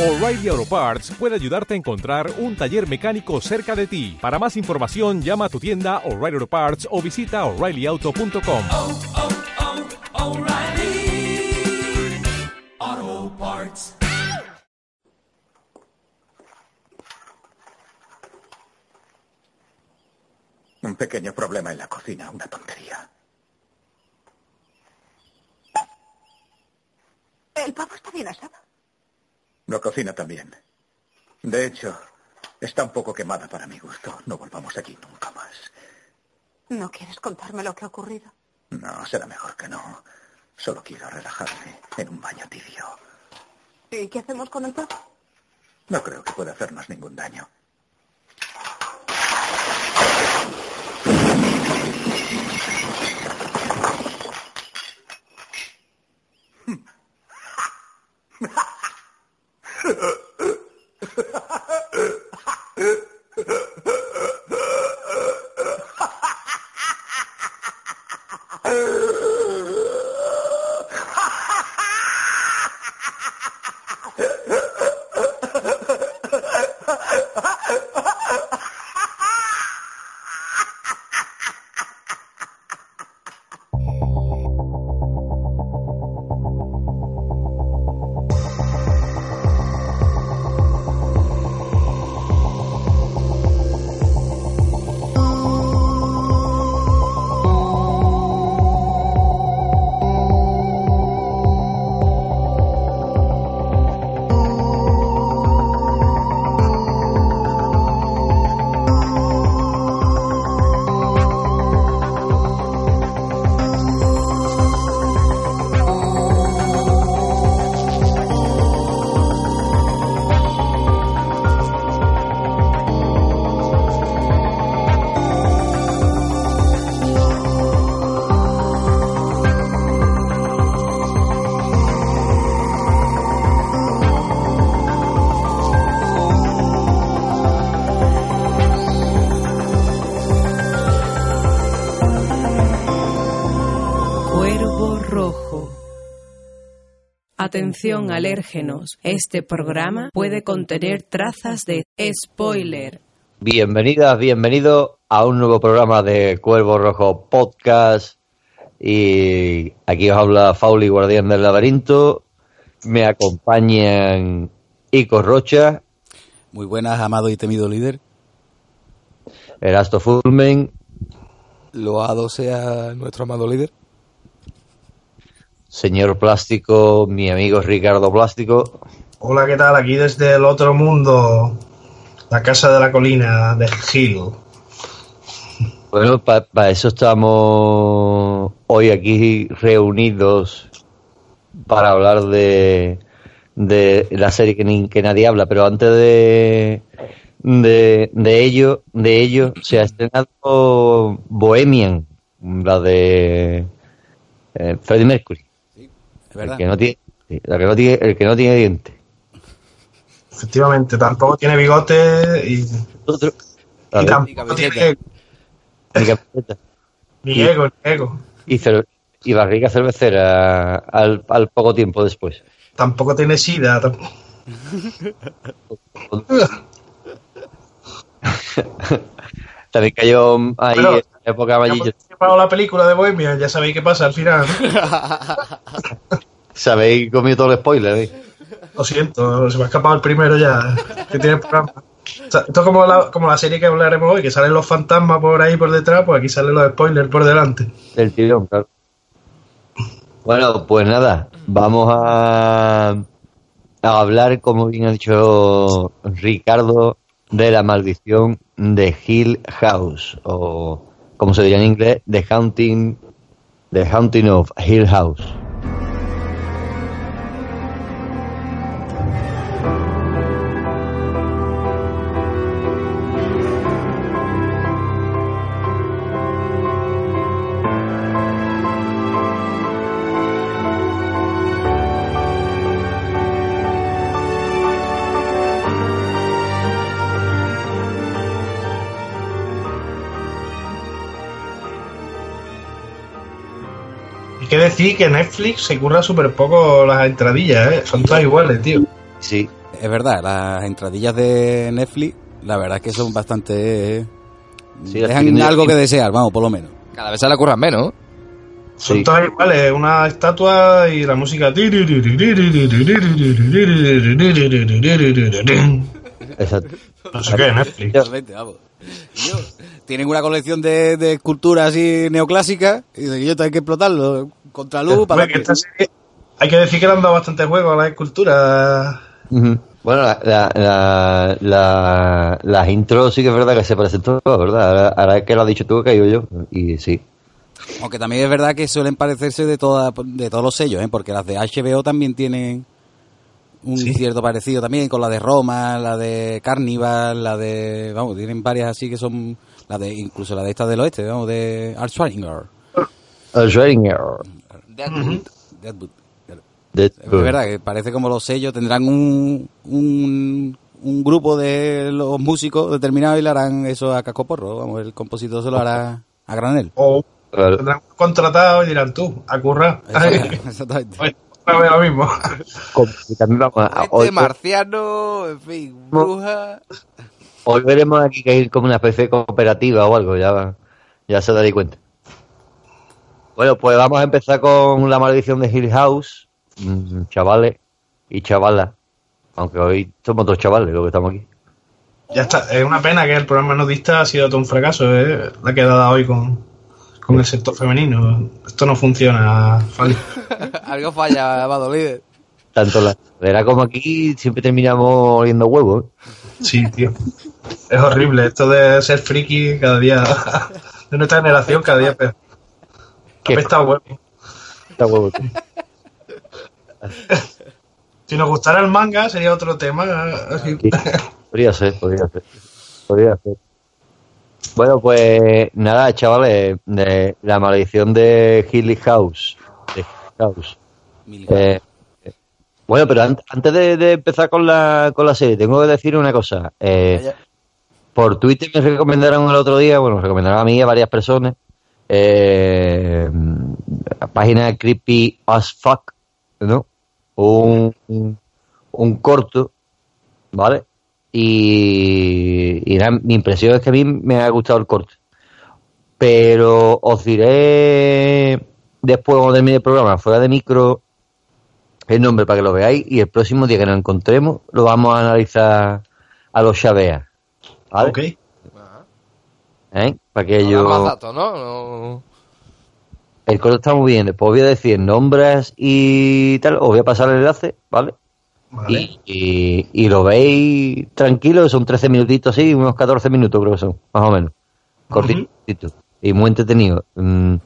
O'Reilly Auto Parts puede ayudarte a encontrar un taller mecánico cerca de ti. Para más información, llama a tu tienda O'Reilly Auto Parts o visita oreillyauto.com. oh, oh, Parts. Un pequeño problema en la cocina, una tontería. El pavo está bien asado. La cocina también. De hecho, está un poco quemada para mi gusto. No volvamos aquí nunca más. ¿No quieres contarme lo que ha ocurrido? No, será mejor que no. Solo quiero relajarme en un baño tibio. ¿Y qué hacemos con el pavo? No creo que pueda hacernos ningún daño. uh, Atención alérgenos, este programa puede contener trazas de spoiler. Bienvenidas, bienvenidos a un nuevo programa de Cuervo Rojo Podcast. Y aquí os habla Fauli, Guardián del Laberinto. Me acompañan Ico Rocha, Muy buenas, amado y temido líder. Erasto Fulmen, Loado sea nuestro amado líder. Señor Plástico, mi amigo Ricardo Plástico. Hola, ¿qué tal? Aquí desde el otro mundo, la casa de la colina de Hill. Bueno, para eso estamos hoy aquí reunidos para hablar de, de la serie que, ni- que nadie habla, pero antes de, de, de ello, de ello se ha estrenado Bohemian, la de eh, Freddie Mercury, El que no tiene, la que no tiene, el que no tiene diente. Efectivamente, tampoco tiene bigote y, Otro, y tampoco camiseta. tiene ni ni ego, ni ego. y, cer- y barriga cervecera al, al poco tiempo después. Tampoco tiene sida. tam- También cayó ahí Bueno, en la época amarilla. la película de Bohemia, ya sabéis qué pasa al final. Sabéis comido todo el spoiler, ¿eh? Lo siento, se me ha escapado el primero ya. Que tiene el programa. O sea, esto es como la, como la serie que hablaremos hoy, que salen los fantasmas por ahí por detrás, pues aquí salen los spoilers por delante. Del tirón, claro. Bueno, pues nada, vamos a, a hablar, como bien ha dicho Ricardo, de la maldición de Hill House, o como se diría en inglés, The Haunting, The Haunting of Hill House. Decir que Netflix se curra súper poco las entradillas, ¿eh? Son todas iguales, tío. Sí, es verdad, las entradillas de Netflix, la verdad es que son bastante... Sí, dejan algo que desear, vamos, por lo menos. Cada vez se le ocurran menos. Son Sí. todas iguales, una estatua y la música. Exacto. No sé qué, Netflix. Totalmente, vamos. Yo- tienen una colección de, de esculturas así neoclásicas y dicen que yo tengo que explotarlo contra luz para que esta serie- hay que decir que le han dado bastante juego a las esculturas. Ujú. Bueno, la, la, la, la- las intros sí que es verdad que se parecen todas, ¿verdad? Ahora, ahora que lo has dicho tú, he caído yo. Y sí. Aunque también es verdad que suelen parecerse de, toda, de todos los sellos, ¿eh? porque las de HBO también tienen un cierto parecido también, con la de Roma, la de Carnival, la de... Vamos, tienen varias así que son... La de, incluso la de esta del oeste, vamos, de Art Schwarzenegger. El Deadwood. Deadwood. Es verdad que parece como los sellos tendrán un, un, un grupo de los músicos determinados y le harán eso a cascoporro. Vamos, el compositor se lo hará a granel. O Claro. tendrán un contratado y dirán tú, a currar. Exactamente. Bueno, lo mismo. Este marciano, en fin, bruja. hoy veremos aquí que hay como una especie de cooperativa o algo, ya, ya se daréis cuenta. Bueno, pues vamos a empezar con la maldición de Hill House, Mm, chavales y chavalas. Aunque hoy somos dos chavales los que estamos aquí. Ya está, es una pena que el programa nudista ha sido todo un fracaso, ¿eh? la quedada hoy con, con el sector femenino. Esto no funciona, Fali. Algo falla, Amado Líder. Tanto la era como aquí siempre terminamos oliendo huevos. ¿eh? Sí, tío. Es horrible. Esto de ser friki cada día. De nuestra generación, cada día peor. Qué Apesta a huevo. Huevo. Si nos gustara el manga, sería otro tema. Podría ser, podría ser. Podría ser. Bueno, pues nada, chavales, de la maldición de Hilly House. De House. Eh, eh, bueno, pero an- antes de, de empezar con la, con la serie, tengo que decir una cosa. Eh, por Twitter me recomendaron el otro día, bueno, me recomendaron a mí y a varias personas, eh, página Creepy as Fuck, ¿no? Un, un, corto, ¿vale? Y, y nada, mi impresión es que a mí me ha gustado el corto. Pero os diré después cuando termine el programa, fuera de micro, el nombre para que lo veáis y el próximo día que nos encontremos lo vamos a analizar a los chaveas. ¿Vale? Ok. ¿Eh? Para que No yo... da más datos, ¿no? No. El corto está muy bien. Después voy a decir nombres y tal. Os voy a pasar el enlace, ¿vale? Vale. Y, y, y lo veis tranquilo. Son 13 minutitos así, unos 14 minutos creo que son, más o menos. Cortito. Y muy entretenido. Mm,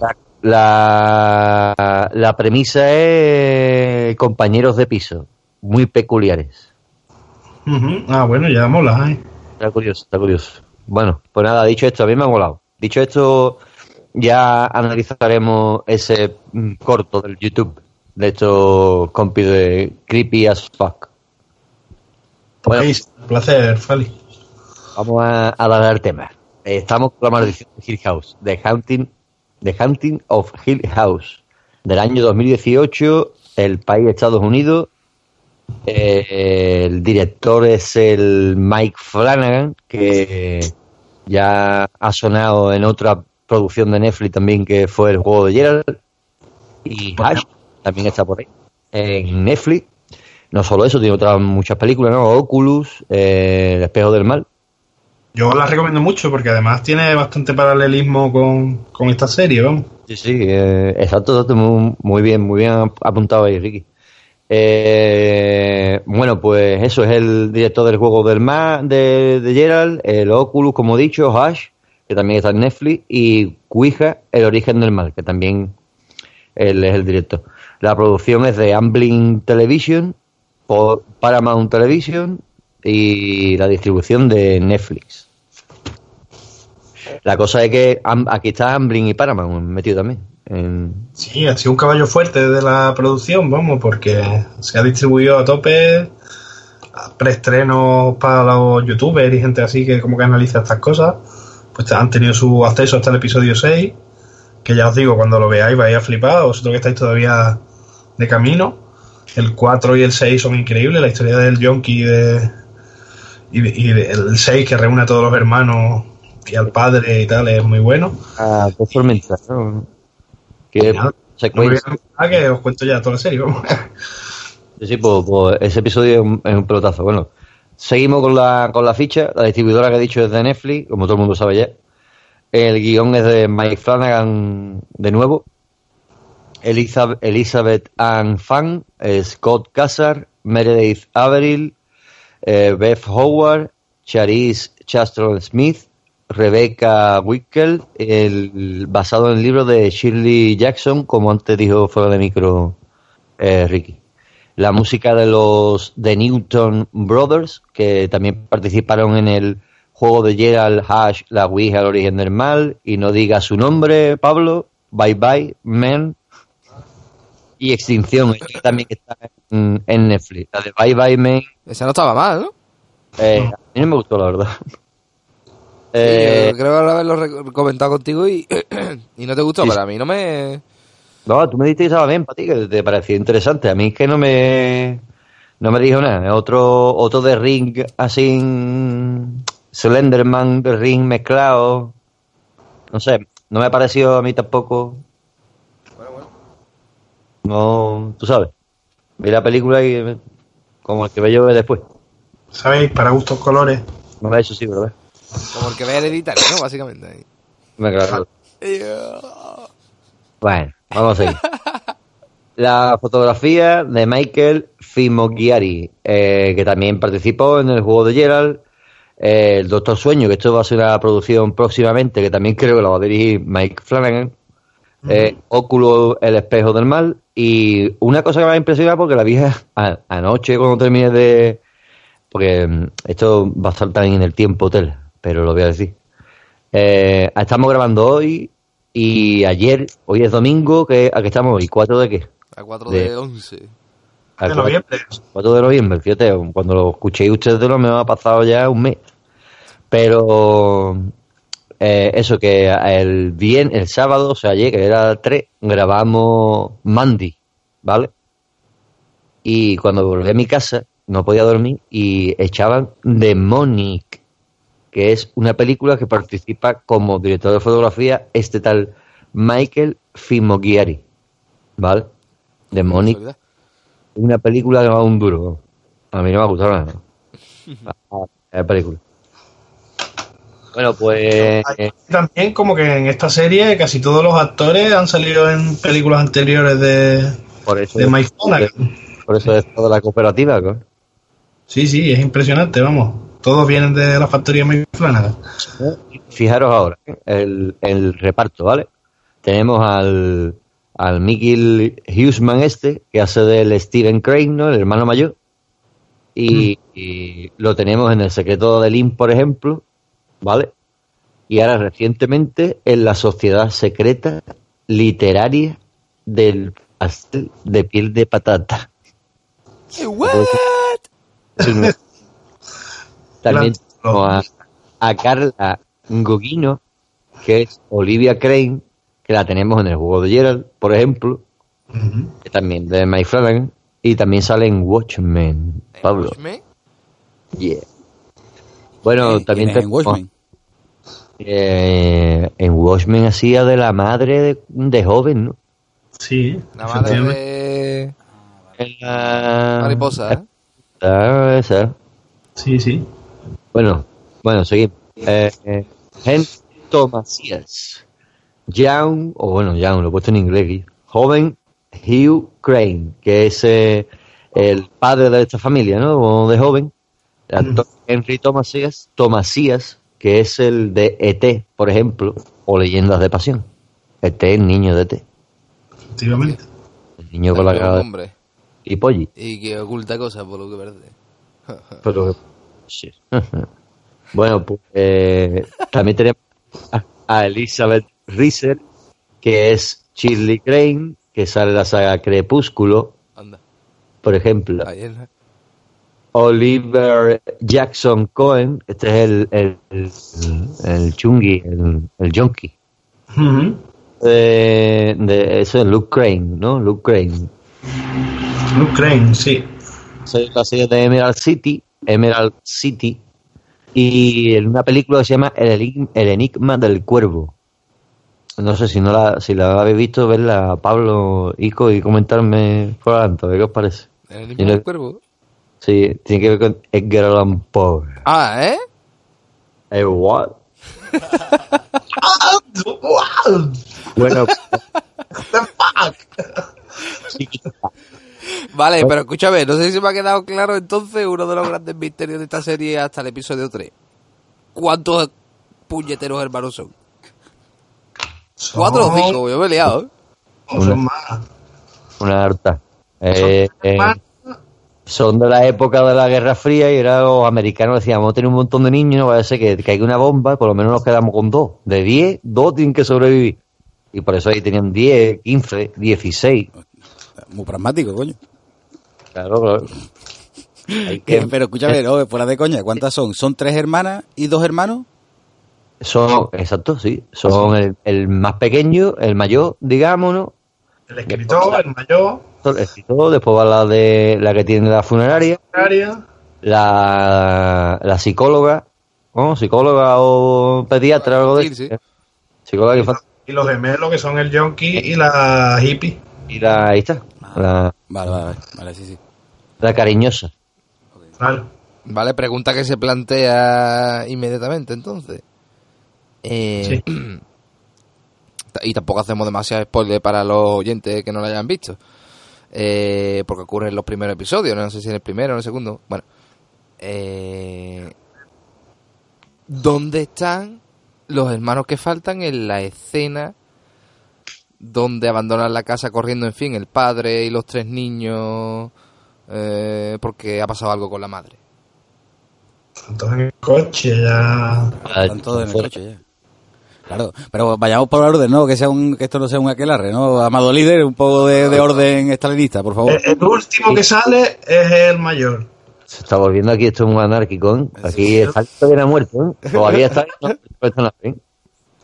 La, la, la premisa es compañeros de piso, muy peculiares. Ah, bueno, ya mola. ¿eh? Está curioso, está curioso. Bueno, pues nada, dicho esto, a mí me ha molado. Dicho esto, ya analizaremos ese mm, corto del YouTube de estos compis de Creepy as Fuck. Bueno, un placer, Fali. vamos a, a dar al tema. Eh, Estamos con la maldición de Hill House, The Hunting, The Hunting of Hill House, del año 2018, el país Estados Unidos. Eh, el director es el Mike Flanagan, que ya ha sonado en otra producción de Netflix también, que fue el juego de Gerald. Y Ash también está por ahí, en Netflix. No solo eso, tiene otras muchas películas, ¿no? Oculus, eh, El espejo del mal. Yo la recomiendo mucho porque además tiene bastante paralelismo con, con esta serie, vamos. Sí, sí, eh, exacto, exacto, muy, muy bien, muy bien apuntado ahí, Ricky. Eh, bueno, pues eso es el director del juego del mar de, de Gerald, el Oculus, como he dicho, Ash, que también está en Netflix, y Ouija, el origen del mal, que también él es el director. La producción es de Amblin Television, por Paramount Television y la distribución de Netflix. La cosa es que aquí está Amblin y Paramount metido también. En- Sí, ha sido un caballo fuerte de la producción, vamos, porque se ha distribuido a tope preestrenos para los youtubers y gente así que como que analiza estas cosas. Pues han tenido su acceso hasta el episodio 6, que ya os digo, cuando lo veáis vais a flipar, vosotros que estáis todavía de camino. El 4 y el 6 son increíbles. La historia del Yonki y, de, y, de- y de- el 6 que reúne a todos los hermanos y al padre y tal es muy bueno. Ah, pues tormenta, ¿no? Que Ya. No me secuencia. voy a- ah, que os cuento ya toda la serie. vamos. Sí, sí, pues, pues ese episodio es un, es un pelotazo. Bueno, seguimos con la, con la ficha. La distribuidora que he dicho es de Netflix, como todo el mundo sabe ya. El guion es de Mike Flanagan de nuevo. Elizabeth, Elizabeth Ann Fan, eh, Scott Cassar, Meredith Averill, eh, Beth Howard, Charisse Chastron Smith, Rebecca Wickel, el, basado en el libro de Shirley Jackson, como antes dijo fuera de micro eh, Ricky. La música de los The Newton Brothers, que también participaron en el juego de Gerald Hash, La Ouija, el origen del mal, y no diga su nombre, Pablo, Bye Bye, Men, y Extinción, que también está en, en Netflix. La de Bye Bye Men, Esa no estaba mal, ¿no? eh, a mí no me gustó, la verdad. Sí, Eh, yo creo haberlo comentado contigo y, y no te gustó, Sí, pero sí. a mí no me... No, tú me dijiste que estaba bien para ti, que te pareció interesante. A mí es que no me no me dijo nada. Otro otro de Ring así mm, Slenderman de Ring mezclado. No sé, no me pareció a mí tampoco. No, tú sabes. Vi la película y eh, como el que veo después. ¿Sabéis? Para gustos colores. No me ha hecho sí, ¿verdad? Como el que ve hereditario, ¿no? Básicamente. ahí. Me claro. Bueno, vamos a seguir. La fotografía de Michael Fimogiari, eh, que también participó en el juego de Gerald. Eh, el Doctor Sueño, que esto va a ser una producción próximamente, que también creo que la va a dirigir Mike Flanagan. Eh, Óculo, el espejo del mal. Y una cosa que me ha impresionado, porque la vi anoche cuando terminé de. Porque mm, esto va a estar también en el tiempo hotel, pero lo voy a decir. Eh, estamos grabando hoy y ayer, hoy es domingo, que ¿a qué estamos hoy? ¿4 de qué? A 4 De- de 11. Al De cuatro- noviembre. 4 de noviembre, fíjate, cuando lo escuchéis ustedes no me ha pasado ya un mes. Pero eh, eso, que el bien, el sábado, o sea, ayer, que era 3, grabamos Mandy, ¿vale? Y cuando volví a mi casa, no podía dormir y echaban Demonic, que es una película que participa como director de fotografía este tal Michael Fimogiari, ¿vale? Demonic Casualidad. una película que va un duro. A mí no me ha gustado nada. La película. Bueno, pues eh, También como que en esta serie casi todos los actores han salido en películas anteriores de, por eso de Mike por eso es toda la cooperativa, ¿no? Sí, sí, es impresionante, vamos. Todos vienen de la factoría Mike Flanagan. Fijaros ahora, el, el reparto, ¿vale? Tenemos al, al Mickey Huseman este, que hace del Steven Crane, ¿no? El hermano mayor. Y, y lo tenemos en El secreto de Lynn, por ejemplo, ¿vale? Y ahora recientemente en La sociedad secreta literaria del pastel de piel de patata. Un- También tenemos a, a Carla Gogino, que es Olivia Crane, que la tenemos en el juego de Gerald, por ejemplo, que también de Mike Flanagan, y también sale en Watchmen, Pablo. Watchmen. Yeah. Bueno, ¿Quién también es en tenemos- Watchmen? eh, en Watchmen hacía de la madre de, de joven, ¿no? Sí, La madre de En la- mariposa, ¿eh? Ah, esa. Sí, sí. Bueno, bueno, seguimos. Eh, eh, Henry Thomasías. Young, o bueno, Young, lo he puesto en inglés aquí. Joven Hugh Crane, que es eh, el padre de esta familia, ¿no? O de joven. Henry Thomasías, Thomasías, que es el de ET, por ejemplo, o Leyendas de Pasión. ET, el niño de ET. Efectivamente. El niño con la cara hombre. y polli. Y que oculta cosas, por lo que parece. Pero, sí. bueno, pues eh, también tenemos a, Elizabeth Reeser, que es Shirley Crane, que sale en la saga Crepúsculo, Anda. por ejemplo. Ahí es. Oliver Jackson Cohen, este es el, el, el, el chungi, el, el junkie. De, de, eso es Luke Crane, ¿no? Luke Crane. Blue Crane, sí. Soy la serie de Emerald City, Emerald City, y en una película que se llama El, Enig- El Enigma del Cuervo. No sé si no la, si la habéis visto, verla Pablo, Ico y comentarme por ver qué os parece. ¿El enigma del cuervo? Sí, tiene que ver con Edgar Allan Poe. Ah, ¿eh? Eh, what? Bueno, sí, Vale, pero escúchame, no sé si me ha quedado claro entonces uno de los grandes misterios de esta serie hasta el episodio 3. ¿Cuántos puñeteros hermanos son? ¿Cuatro o cinco? Yo me he liado, ¿eh? Son más. una harta. Eh, eh, son de la época de la Guerra Fría y era los americanos decían, vamos a tener un montón de niños, no vaya a ser que caiga una bomba, por lo menos nos quedamos con dos. De 10, dos tienen que sobrevivir. Y por eso ahí tenían 10, 15, 16. Muy pragmático, coño. Claro, claro. Hay que- Pero escúchame, no, fuera de coña, ¿cuántas son? ¿Son tres hermanas y dos hermanos? Son, exacto, sí. Son el, el más pequeño, el mayor, digámonos. El escritor, el mayor, El escritor, después va la de la que tiene la funeraria, la, la psicóloga, ¿no? psicóloga o pediatra o algo de Sí, sí. Psicóloga. Y los gemelos que son el junkie y la hippie. Y la, ahí está, la, Vale, vale, vale, vale, sí, sí. La cariñosa. Claro. Vale, pregunta que se plantea inmediatamente entonces. Eh, y tampoco hacemos demasiado spoiler para los oyentes que no lo hayan visto. Eh, porque ocurre en los primeros episodios, no sé si en el primero o en el segundo. Bueno, eh, ¿dónde están los hermanos que faltan en la escena donde abandonan la casa corriendo, en fin, el padre y los tres niños eh, porque ha pasado algo con la madre? Entonces en el coche ya. Están todos en el coche ya. Claro, pero vayamos por orden, ¿no? Que sea un, que esto no sea un aquelarre, ¿no? Amado líder, un poco de, de orden estalinista, por favor. El, el último que sale es el mayor. Se está volviendo aquí esto muy anárquico, ¿eh? Aquí está todavía ha muerto, ¿eh? Todavía está, no, ¿eh?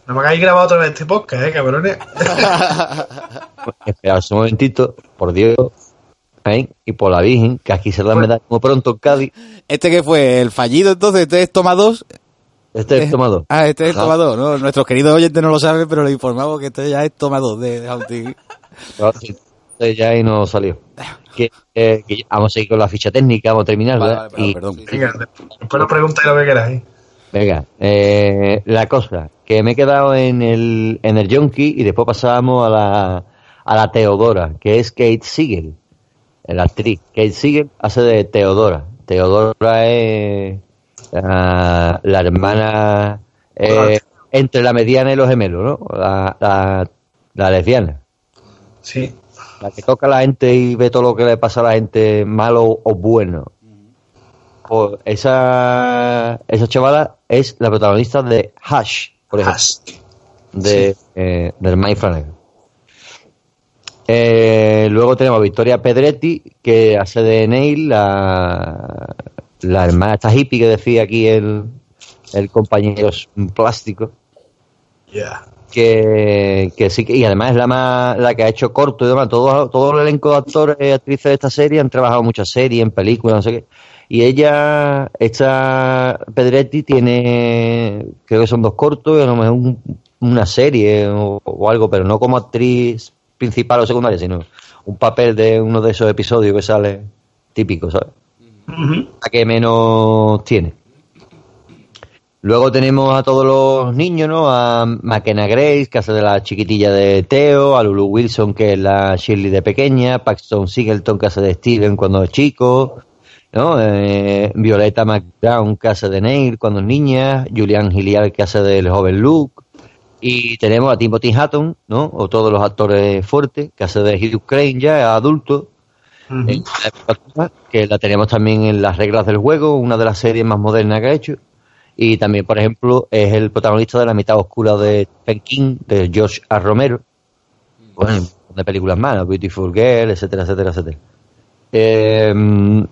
Me hagáis grabado otra vez este podcast, eh, cabrones. Esperaos un momentito, por Dios, ¿eh? y por la Virgen, que aquí se la me da como pronto en Cádiz. Este que fue el fallido, entonces, este es toma dos. Este es el tomador. Ah, este es el toma dos, ¿no? Nuestros queridos oyentes no lo saben, pero les informamos que este ya es toma dos de, de sí, entonces ya ahí no salió. Que, eh, que vamos a seguir con la ficha técnica, vamos a terminar, Vale, ¿verdad? vale, Y- Perdón. Venga, después nos preguntáis lo que queráis. Venga, eh, la cosa, que me he quedado en el, en el Junkie y después pasábamos a la, a la Teodora, que es Kate Siegel, la actriz. Kate Siegel hace de Teodora. Teodora es la, la hermana eh, entre la mediana y los gemelos, ¿no? La, la, la lesbiana. Sí. La que toca a la gente y ve todo lo que le pasa a la gente, malo o bueno. Pues esa, esa chavala es la protagonista de Hash, por ejemplo, Hash. de, eh, del Mike Flanagan. Eh, luego tenemos a Victoria Pedretti, que hace de Neil, la, la hermana esta hippie que decía aquí el, el compañero plástico. Que, que sí que y además es la más la que ha hecho corto y demás. Todo, todo el elenco de actores y actrices de esta serie han trabajado muchas series en películas no sé qué. Y ella esta Pedretti tiene creo que son dos cortos y a lo mejor un- una serie o, o algo pero no como actriz principal o secundaria sino un papel de uno de esos episodios que sale típico ¿sabes? La que menos tiene. Luego tenemos a todos los niños, ¿no? A McKenna Grace, que hace de la chiquitilla de Theo, a Lulu Wilson, que es la Shirley de pequeña, Paxton Singleton, que hace de Steven cuando es chico, ¿no? Eh, Violeta McBrown, que hace de Neil cuando es niña, Julian Hilliard, que hace del joven Luke, y tenemos a Timothy Hatton, ¿no? O todos los actores fuertes, que hace de Hugh Crane ya, adulto, actual, que la tenemos también en las reglas del juego, una de las series más modernas que ha hecho. Y también, por ejemplo, es el protagonista de La mitad oscura de Stephen King, de George A. Romero. Bueno, de películas más, ¿no? Beautiful Girl, etcétera, etcétera, etcétera. Eh,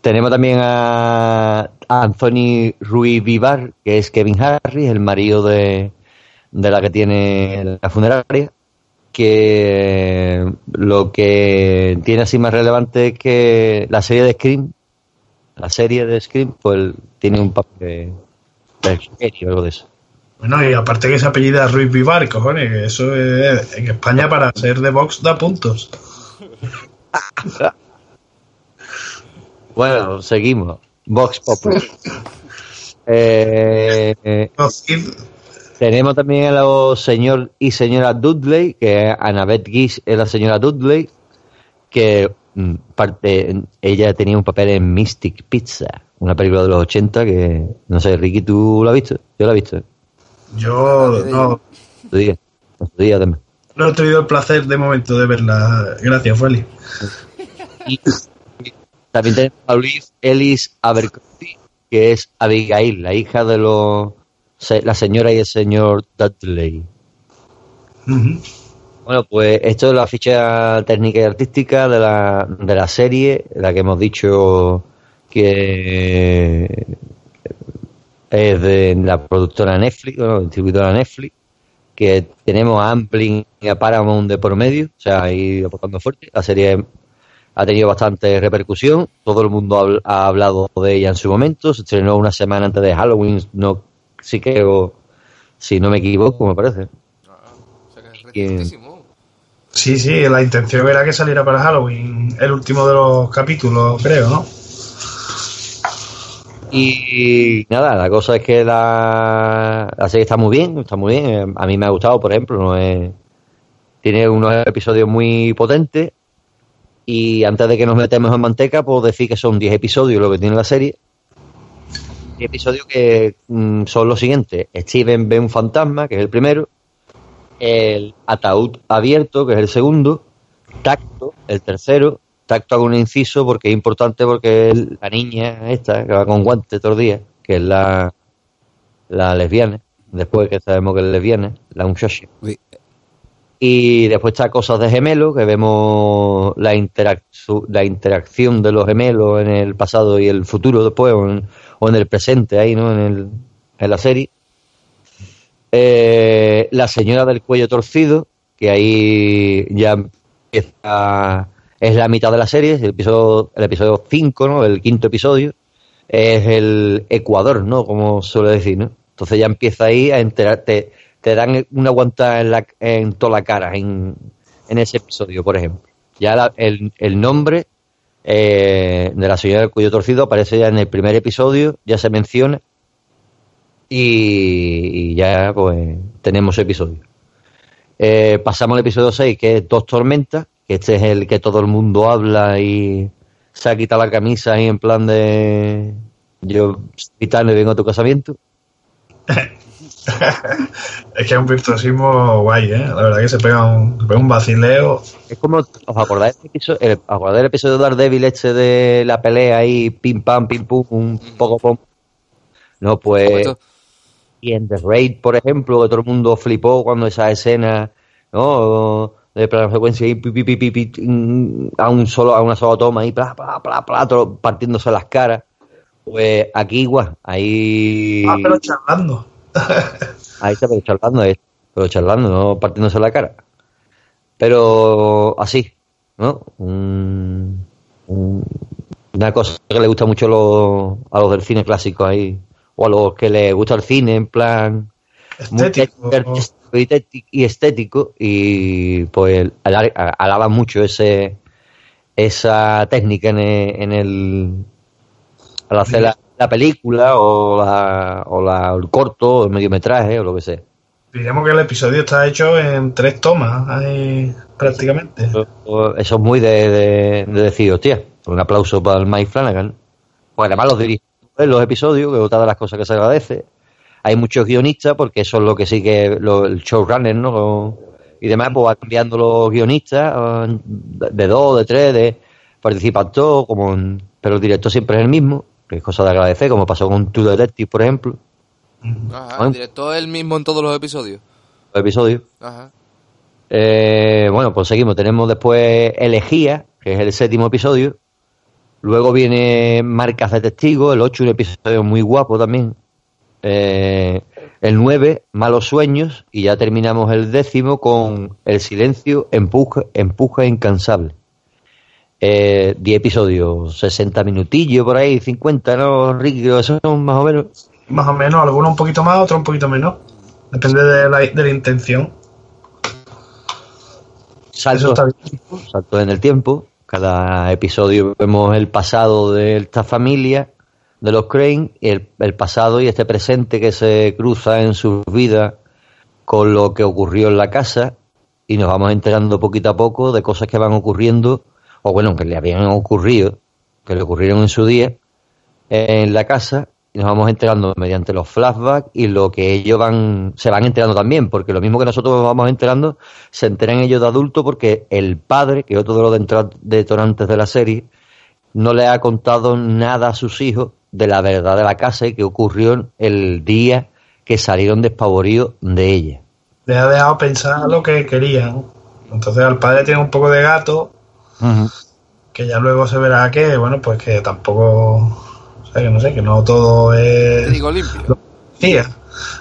tenemos también a Anthony Ruiz Vivar, que es Kevin Harris, el marido de, de la que tiene la funeraria. que lo que tiene así más relevante es que la serie de Scream, la serie de Scream, pues tiene un papel de genio, algo de eso. Bueno, y aparte que se apellida Ruiz Vivar, cojones, que eso es, en España para ser de Vox da puntos. Bueno, seguimos. Vox Populi. Eh, eh, tenemos también a los señor y señora Dudley, que Annabeth Gish es la señora Dudley, que mm, parte, ella tenía un papel en Mystic Pizza, una película de los 80 que, no sé, Ricky, ¿tú la has visto? Yo la he visto. Yo no, Tu día, tu día también. no he tenido el placer de momento de verla. Gracias, Feli. Y también tenemos a Luis Ellis Abercrombie, que es Abigail, la hija de los la señora y el señor Dudley. Bueno, pues esto es la ficha técnica y artística de la, de la serie, la que hemos dicho que es de la productora Netflix, bueno, distribuidora Netflix, que tenemos a Amblin y a Paramount de por medio, o sea, ahí aportando fuerte. La serie ha tenido bastante repercusión, todo el mundo ha hablado de ella en su momento, se estrenó una semana antes de Halloween, no sí que, o, si no me equivoco, me parece. Y- Sí, sí, la intención era que saliera para Halloween, el último de los capítulos, creo, ¿no? Y nada, la cosa es que la, la serie está muy bien, está muy bien. A mí me ha gustado, por ejemplo, no es- tiene unos episodios muy potentes. Y antes de que nos metemos en manteca, puedo decir que son 10 episodios lo que tiene la serie. 10 episodios que mm, son los siguientes: Steven ve un fantasma, que es el primero. El ataúd abierto, que es el segundo. Tacto, el tercero. Tacto hago un inciso porque es importante porque la niña esta, que va con guantes todos los días, que es la, la lesbiana, después que sabemos que es lesbiana, la muchacha. Y después está Cosas de Gemelos, que vemos la, interac- la interacción de los gemelos en el pasado y el futuro después, o en, o en el presente ahí, ¿no? En, el, en la serie. Eh, la señora del cuello torcido, que ahí ya empieza, es la mitad de la serie, el episodio, el episodio 5, ¿no? El quinto episodio, es el Ecuador, ¿no? Como suele decir, ¿no? Entonces ya empieza ahí a enterarte, te dan una guanta en, la, en toda la cara en, en ese episodio, por ejemplo. Ya la- el, el nombre eh, de la señora del cuello torcido aparece ya en el primer episodio, ya se menciona y, y ya pues tenemos episodio. Eh, pasamos al episodio 6, que es Dos Tormentas, que este es el que todo el mundo habla y se ha quitado la camisa ahí en plan de yo gitano y vengo a tu casamiento. Es que es un virtuosismo guay, ¿eh? La verdad que se pega un, se pega un vacileo. Es como, ¿os acordáis del episodio, el, ¿os acordáis del episodio de Daredevil este de la pelea ahí, pim pam, pim pum, un poco pom? No, pues... Y en The Raid, por ejemplo, que todo el mundo flipó cuando esa escena, ¿no? De plano secuencia ahí, pi, pi, pi, pi, pi, mm, a un solo, a una sola toma ahí, pla, pla, pla, pla, todo partiéndose las caras. Pues aquí igual, ahí... Ah, pero charlando. Ahí está, pero charlando, eh, pero charlando, no partiéndose la cara. Pero así, ¿no? Un- un- una cosa que le gusta mucho a los, a los del cine clásico ahí, o a los que les gusta el cine en plan muy Estético. técnico y estético- y pues alaban mucho ese esa técnica en el, en el al hacer la, la película o, la, o la, el corto o el mediometraje o lo que sea. Diríamos que el episodio está hecho en tres tomas, ahí, prácticamente. Eso eso es muy de, de, de decir, hostia, un aplauso para el Mike Flanagan. Pues además los dirige en los episodios, que es otra de las cosas que se agradece. Hay muchos guionistas, porque eso es lo que sí que lo- el showrunner, ¿no? Y demás, pues va cambiando los guionistas, eh, de de dos, de tres, de participan todos, como en- pero el director siempre es el mismo, que es cosa de agradecer, como pasó con True Detective, por ejemplo, Ajá, el director es el mismo en todos los episodios. los episodios. Ajá. Eh, bueno, pues seguimos. Tenemos después Elegía, que es el séptimo episodio. Luego viene Marcas de Testigos, el 8, un episodio muy guapo también. Eh, El 9, Malos Sueños, y ya terminamos el décimo con El Silencio, Empuja, empuja Incansable. Eh, 10 episodios, 60 minutillos por ahí, 50, ¿no, Ricky? Eso son más o menos. Más o menos, algunos un poquito más, otros un poquito menos. Depende de la, de la intención. Saltos, saltos en el tiempo. Cada episodio vemos el pasado de esta familia, de los Crane, y el, el pasado y este presente que se cruza en sus vidas con lo que ocurrió en la casa y nos vamos enterando poquito a poco de cosas que van ocurriendo, o bueno, que le habían ocurrido, que le ocurrieron en su día en la casa y nos vamos enterando mediante los flashbacks y lo que ellos van se van enterando también, porque lo mismo que nosotros nos vamos enterando, se enteran ellos de adultos porque el padre, que es otro de los detonantes de la serie, no le ha contado nada a sus hijos de la verdad de la casa y que ocurrió el día que salieron despavoridos de ella. Le ha dejado pensar lo que querían. Entonces al padre tiene un poco de gato, que ya luego se verá que, bueno, pues que tampoco, o sea, que no sé, que no todo es... Digo limpio.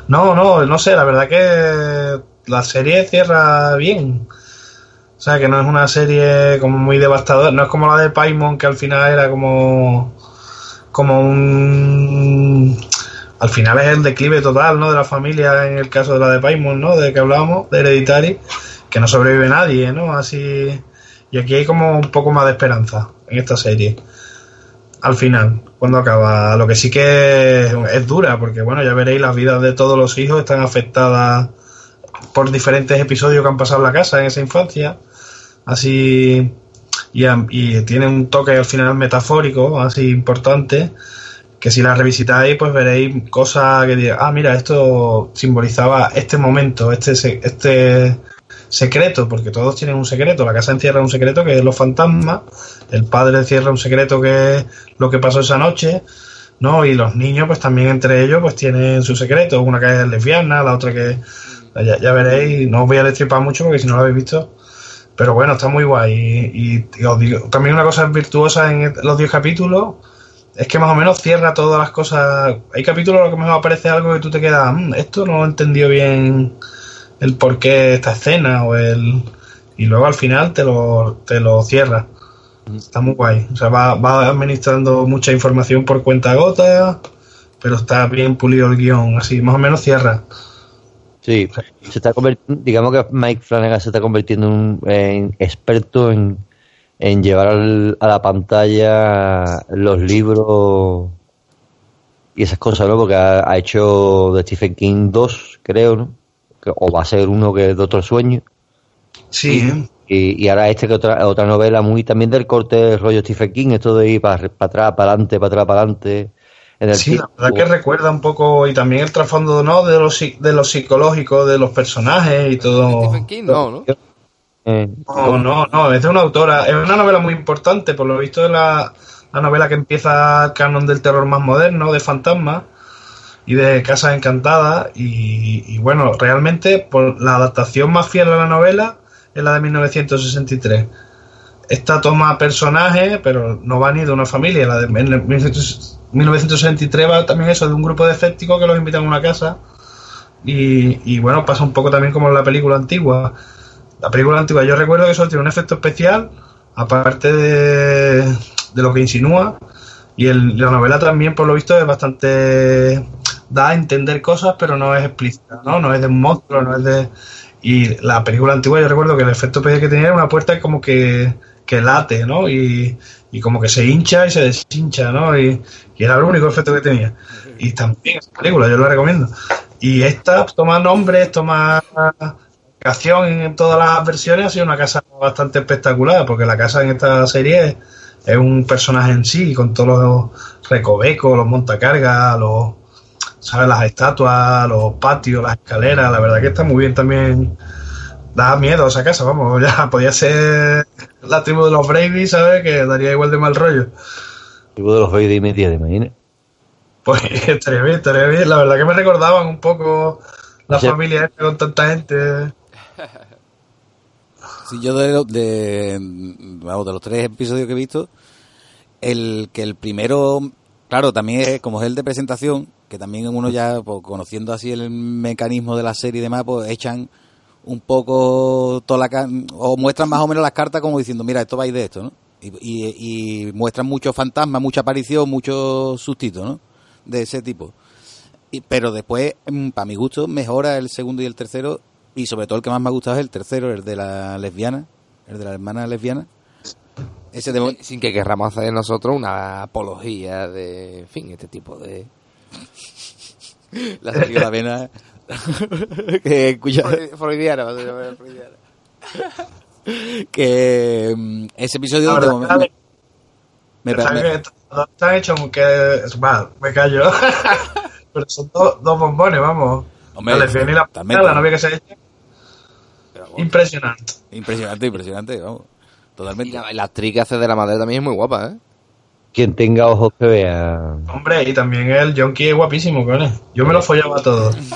No, no, no sé, la verdad que la serie cierra bien. O sea, que no es una serie como muy devastadora, no es como la de Paimon, que al final era como como un al final es el declive total, ¿no? de la familia en el caso de la de Paimon, ¿no? de que hablábamos, de Hereditary, que no sobrevive nadie, ¿no? Así y aquí hay como un poco más de esperanza en esta serie al final, cuando acaba. Lo que sí que es, dura, porque bueno, ya veréis, las vidas de todos los hijos están afectadas por diferentes episodios que han pasado en la casa en esa infancia. Así. Y, tiene un toque al final metafórico, así importante, que si la revisitáis, pues veréis cosas que digáis, ah, mira, esto simbolizaba este momento, este, este secreto, porque todos tienen un secreto. La casa encierra un secreto que es los fantasmas, el padre encierra un secreto que es lo que pasó esa noche, ¿no? Y los niños, pues también entre ellos, pues tienen su secreto. Una que es lesbiana, la otra que. Ya, ya veréis, no os voy a destripar mucho porque si no lo habéis visto. Pero bueno, está muy guay. Y, y- os digo, también una cosa virtuosa en los 10 capítulos es que más o menos cierra todas las cosas. Hay capítulos en los que mejor aparece algo que tú te quedas, "Mm, esto no lo he entendido bien el por qué esta escena o el. Y luego al final te lo, te lo cierra. Está muy guay. O sea, va, va administrando mucha información por cuenta gota, pero está bien pulido el guion, así, más o menos cierra. Sí, se está convirtiendo, digamos que Mike Flanagan se está convirtiendo en, un- en experto en, en llevar al- a la pantalla los libros y esas cosas, ¿no? Porque ha, ha hecho de Stephen King dos, creo, ¿no? Que- o va a ser uno que es Doctor Sueño. Sí, ¿eh? Y, y ahora este que otra, otra novela muy también del corte rollo Stephen King, esto de ir para, para atrás, para adelante, para atrás, para adelante. En el Sí, la verdad que recuerda un poco, y también el trasfondo ¿no? de, lo, psi- de lo psicológico de los personajes y todo. Stephen King, no, ¿no? Eh, No, no, no, es de una autora. Es una novela muy importante, por lo visto es la, la novela que empieza el canon del terror más moderno, de fantasmas y de casas encantadas. Y, bueno, realmente por la adaptación más fiel a la novela es la de 1963. Esta toma personajes, pero no va ni de una familia. La de 1963 va también eso, de un grupo de escépticos que los invitan a una casa. Y, bueno, pasa un poco también como en la película antigua. La película antigua, yo recuerdo que eso tiene un efecto especial, aparte de, lo que insinúa. Y la novela también, por lo visto, es bastante. Da a entender cosas, pero no es explícita, ¿no? No es de un monstruo, no es de. Y la película antigua, yo recuerdo que el efecto que tenía era una puerta como que, que late, ¿no? Y, y como que se hincha y se deshincha, ¿no? Y, y era el único efecto que tenía. Y también esa película, yo la recomiendo. Y esta toma nombres, toma acción en todas las versiones, ha sido una casa bastante espectacular, porque la casa en esta serie es, es un personaje en sí, con todos los recovecos, los montacargas, los, ¿sabes? las estatuas, los patios, las escaleras, la verdad que está muy bien también. Da miedo esa casa, vamos, ya podía ser la tribu de los Bravey, ¿sabes? Que daría igual de mal rollo. tipo de los Vader y media, ¿te imaginas? Pues estaría bien, estaría bien. La verdad que me recordaban un poco la familia esta con tanta gente. Sí, yo de, lo- de, vamos, de los tres episodios que he visto, el que el primero, claro, también es como es el de presentación, que también uno ya, pues, conociendo así el mecanismo de la serie y demás, pues echan un poco toda la o muestran más o menos las cartas como diciendo, mira, esto va a ir de esto, ¿no? Y, y, y muestran muchos fantasmas, mucha aparición, muchos sustitos, ¿no? De ese tipo. Y- pero después, para mi gusto, mejora el segundo y el tercero, y sobre todo el que más me ha gustado es el tercero, el de la lesbiana, el de la hermana lesbiana. Ese de, Sin que querramos hacer nosotros una apología de, en fin, este tipo de... la salió la vena que escucha Freudiana, va a ser freudiana. que mm, ese episodio Alex, me, Pensaba me- que estos están hechos que... Va, me callo. Pero son dos, dos bombones, vamos. Hombre, la y la, totalmente. la novia que se ha hecho. Impresionante. impresionante impresionante vamos Y totalmente la, la actriz que hace de la madre también es muy guapa, ¿eh? Quien tenga ojos que vea. Hombre, y también el Jonky es guapísimo, cojones. Yo me lo follaba a todos.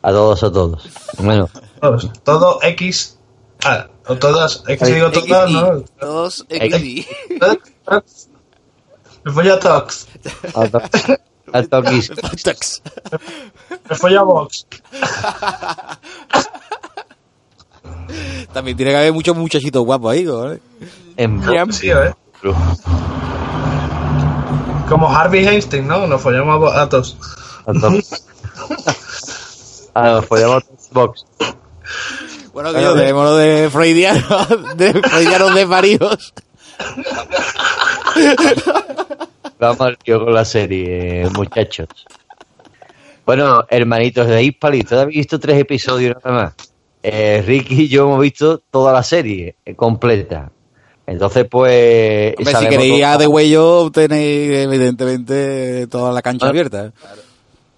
A todos, a todos. Bueno, Todos. Todo X. Ah, o todas. Que si digo todas, ¿no? Todos XI. Me follo a Tox. a, to- a toquis. Me follo a Vox. también tiene que haber muchos muchachitos guapos ahí ¿vale? En Sí, ¿eh? Como Harvey Einstein, ¿no? Nos follamos a, a todos. a todos. Ah, nos follamos box. bueno que yo dejémoslo de freudianos de freudianos desvaríos Vamos al tío con la serie, muchachos. Bueno, hermanitos de Hispali, ¿tú has visto tres episodios nada más? Eh, Ricky y yo hemos visto toda la serie eh, completa. Entonces, pues. Hombre, si queréis a de huello tenéis evidentemente toda la cancha abierta.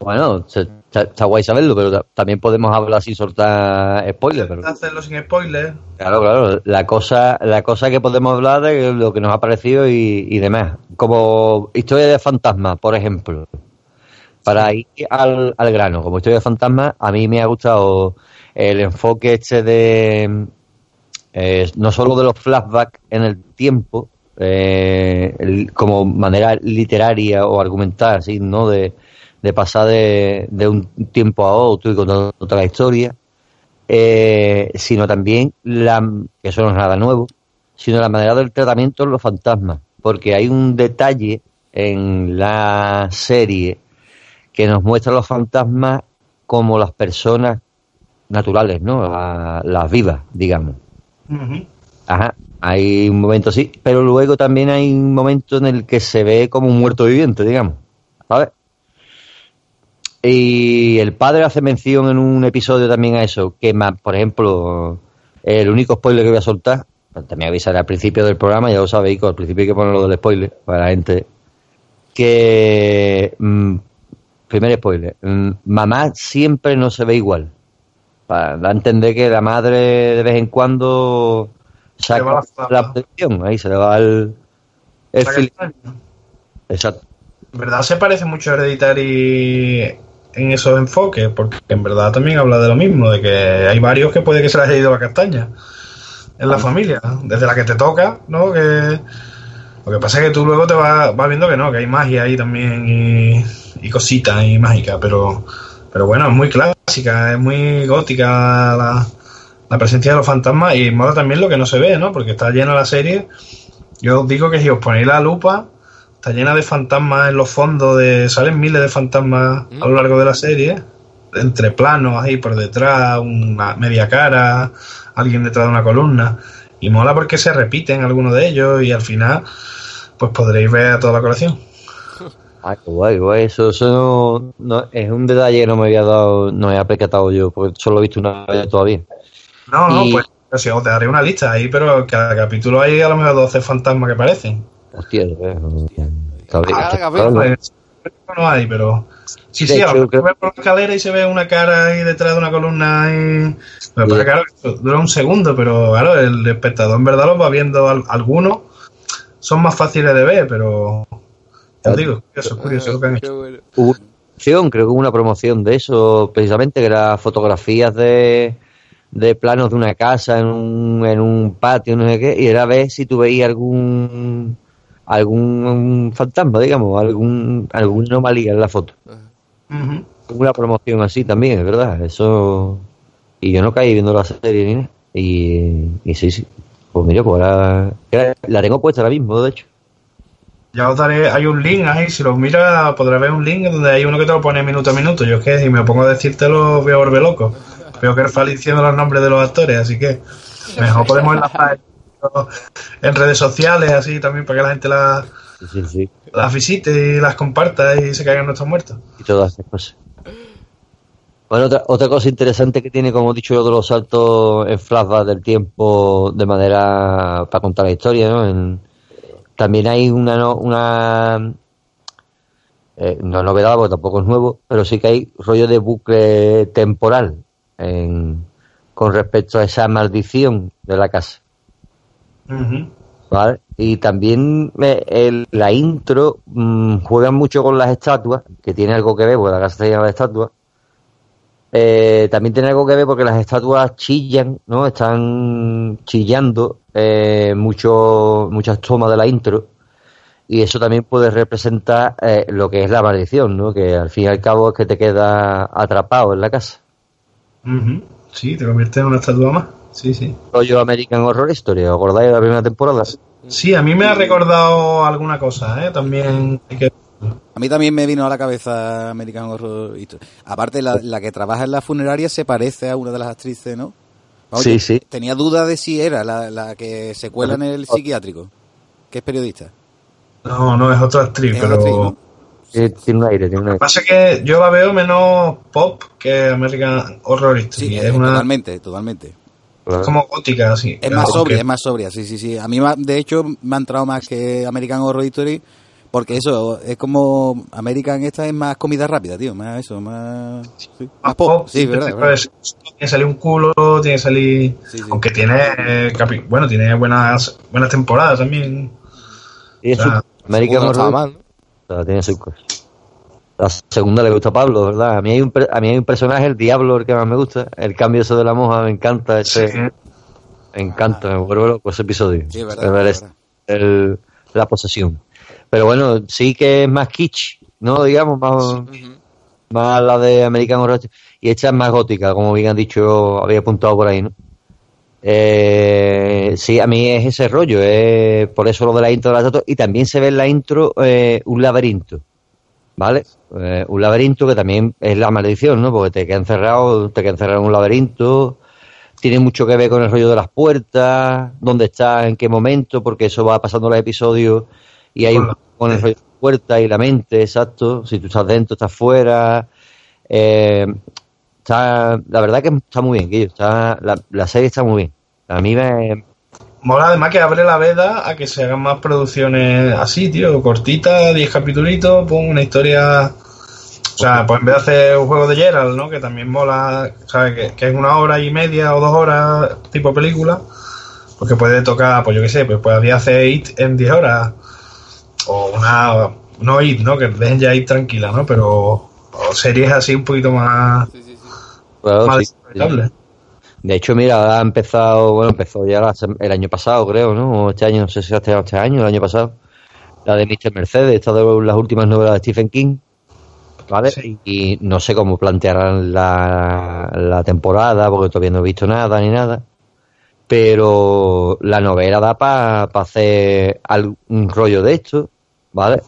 Bueno, está, está guay saberlo, pero ta- también podemos hablar sin soltar spoilers. Pero, Hacerlo sin spoiler. claro, claro, la cosa, la cosa que podemos hablar de lo que nos ha parecido y, y demás. Como historia de fantasma, por ejemplo. Para ir al, al grano, como historia de fantasma, a mí me ha gustado el enfoque este de eh, no solo de los flashbacks en el tiempo, eh, como manera literaria o argumental, así, ¿no? De, de pasar de, un tiempo a otro y contar otra historia, eh, sino también, la, que eso no es nada nuevo, sino la manera del tratamiento de los fantasmas, porque hay un detalle en la serie que nos muestra a los fantasmas como las personas naturales, ¿no? La- las vivas, digamos. Ajá, hay un momento así, pero luego también hay un momento en el que se ve como un muerto viviente, digamos, ¿sabes? Y el padre hace mención en un episodio también a eso, que ma- por ejemplo, el único spoiler que voy a soltar, pues también avisaré al principio del programa, ya lo sabéis, que al principio hay que poner lo del spoiler para la gente, que, mm, primer spoiler, mm, mamá siempre no se ve igual, para dar a entender que la madre de vez en cuando Se le va saca la protección, ahí se le va el, el Exacto. En verdad se parece mucho a Hereditary en esos enfoques, porque en verdad también habla de lo mismo, de que hay varios que puede que se les haya ido la castaña en la familia, desde la que te toca, ¿no? Que lo que pasa es que tú luego te vas, vas viendo que no, que hay magia ahí también y, y cositas y mágica, pero pero bueno, es muy clásica, es muy gótica la, la presencia de los fantasmas y mola también lo que no se ve, ¿no? Porque está llena la serie. Yo os digo que si os ponéis la lupa, está llena de fantasmas en los fondos, de salen miles de fantasmas a lo largo de la serie, entre planos ahí por detrás, una media cara, alguien detrás de una columna, y mola porque se repiten algunos de ellos y al final pues podréis ver toda la colección. Ah, qué guay, guay. Eso, eso no, no- es un detalle que no me había dado, no me había percatado yo, porque solo he visto una vez todavía. No, no, Y- pues o sea, os daré una lista ahí, pero cada capítulo hay a lo mejor 12 fantasmas que aparecen. Hostia, claro. Pues, no hay, pero sí, De sí, a lo hecho, mejor creo- ve por la escalera y se ve una cara ahí detrás de una columna y... Pero Sí. claro, eso dura un segundo, pero claro, el espectador en verdad los va viendo al- algunos son más fáciles de ver, pero digo, curioso lo que han hecho. Hubo una promoción, creo que hubo una promoción de eso, precisamente, que era fotografías de, de planos de una casa en un, en un patio, no sé qué, y era ver si tú veías algún algún fantasma, digamos, algún alguna anomalía en la foto. Ujú. Una promoción así también, es verdad. Eso. Y yo no caí viendo la serie ni nada. Y, y sí, sí. Pues mira, pues ahora. La tengo puesta ahora mismo, de hecho. Ya os daré, hay un link ahí, si lo miras podrás ver un link donde hay uno que te lo pone minuto a minuto. Yo es que si me pongo a decírtelo voy a volver loco. Veo que Erfal diciendo los nombres de los actores, así que mejor podemos enlazar en redes sociales así también para que la gente sí, sí. las visite y las comparta y se caigan nuestros muertos. y todas esas cosas. Bueno, otra, otra cosa interesante que tiene, como he dicho yo, de los saltos en flashback del tiempo de manera para contar la historia, ¿no? En- también hay una, no- una eh, no novedad, porque tampoco es nuevo, pero sí que hay rollo de bucle temporal en- con respecto a esa maldición de la casa. ¿vale? Y también eh, el- la intro mm, juega mucho con las estatuas, que tiene algo que ver, porque la casa se llama de estatuas. Eh, también tiene algo que ver porque las estatuas chillan, ¿no? Están chillando eh, mucho, muchas tomas de la intro. Y eso también puede representar eh, lo que es la maldición, ¿no? Que al fin y al cabo es que te queda atrapado en la casa. Sí, te conviertes en una estatua más. Sí, sí. Rollo American Horror Story, ¿os acordáis de la primera temporada? Sí, a mí me ha recordado alguna cosa, ¿eh? También hay que... A mí también me vino a la cabeza American Horror Story. Aparte, la, la que trabaja en la funeraria se parece a una de las actrices, ¿no? Sí, sí. Tenía duda de si era la, la que se cuela en el psiquiátrico, que es periodista. No, no, es otra actriz, Es pero... otra actriz, ¿no? Sí, tiene un aire, tiene un Lo aire. que pasa es que yo la veo menos pop que American Horror Story. Sí, es eh, una totalmente, totalmente. Claro. como gótica, así. Es más sobria, es más sobria, sí, sí, sí. A mí, ma- de hecho, me ha entrado más que American Horror Story, porque eso, es como American esta es más comida rápida, tío, más eso, más... sí, más pop, sí, verdad, Tiene verdad. que salir un culo, tiene que salir. Sí, sí. Aunque tiene. eh, Bueno, tiene buenas buenas temporadas también. Y es O sea, Horror mal, ¿no? o sea, tiene sus cosas. La segunda le gusta a Pablo, ¿verdad? A mí hay un, a mí hay un personaje, el Diablo, el que más me gusta. El cambio ese de la moja, me encanta. Ese, Sí. Me encanta, me vuelvo loco ese episodio. Sí, El- verdad. el- la posesión. Pero bueno, sí que es más kitsch, ¿no? Digamos, más, más la de American Horror. Y esta es más gótica, como bien han dicho, había apuntado por ahí, ¿no? Eh, sí, a mí es ese rollo, es por eso lo de la intro de la estatua. Y también se ve en la intro eh, un laberinto, ¿vale? Eh, un laberinto que también es la maldición, ¿no? Porque te queda encerrado, te queda encerrado en un laberinto. Tiene mucho que ver con el rollo de las puertas, dónde está, en qué momento, porque eso va pasando los episodios y hay Con un la- con el puerta y la mente, exacto. Si tú estás dentro, estás fuera. Eh, está, la verdad que está muy bien, Guillo. Está, la, la serie está muy bien. A mí me, Mola además que abre la veda a que se hagan más producciones así, tío, cortitas, 10 capitulitos, pon una historia. O sea, pues en vez de hacer un juego de Gerald, ¿no? Que también mola, ¿sabes? Que, que es una hora y media o dos horas, tipo película, pues que puede tocar, pues yo qué sé, pues podría hacer IT en 10 horas. O una. No IT, ¿no? Que dejen ya IT tranquila, ¿no? Pero. O series así un poquito más. claro, más sí, sí. disfrutables. De hecho, mira, ha empezado, bueno, empezó ya la el año pasado, creo, ¿no? O este año, no sé si hasta este año, el año pasado. La de Mr. Mercedes, esta de las últimas novelas de Stephen King. ¿Vale? Sí. Y no sé cómo plantearán la, la temporada, porque todavía no he visto nada ni nada. Pero la novela da para hacer al- un rollo de esto, ¿vale?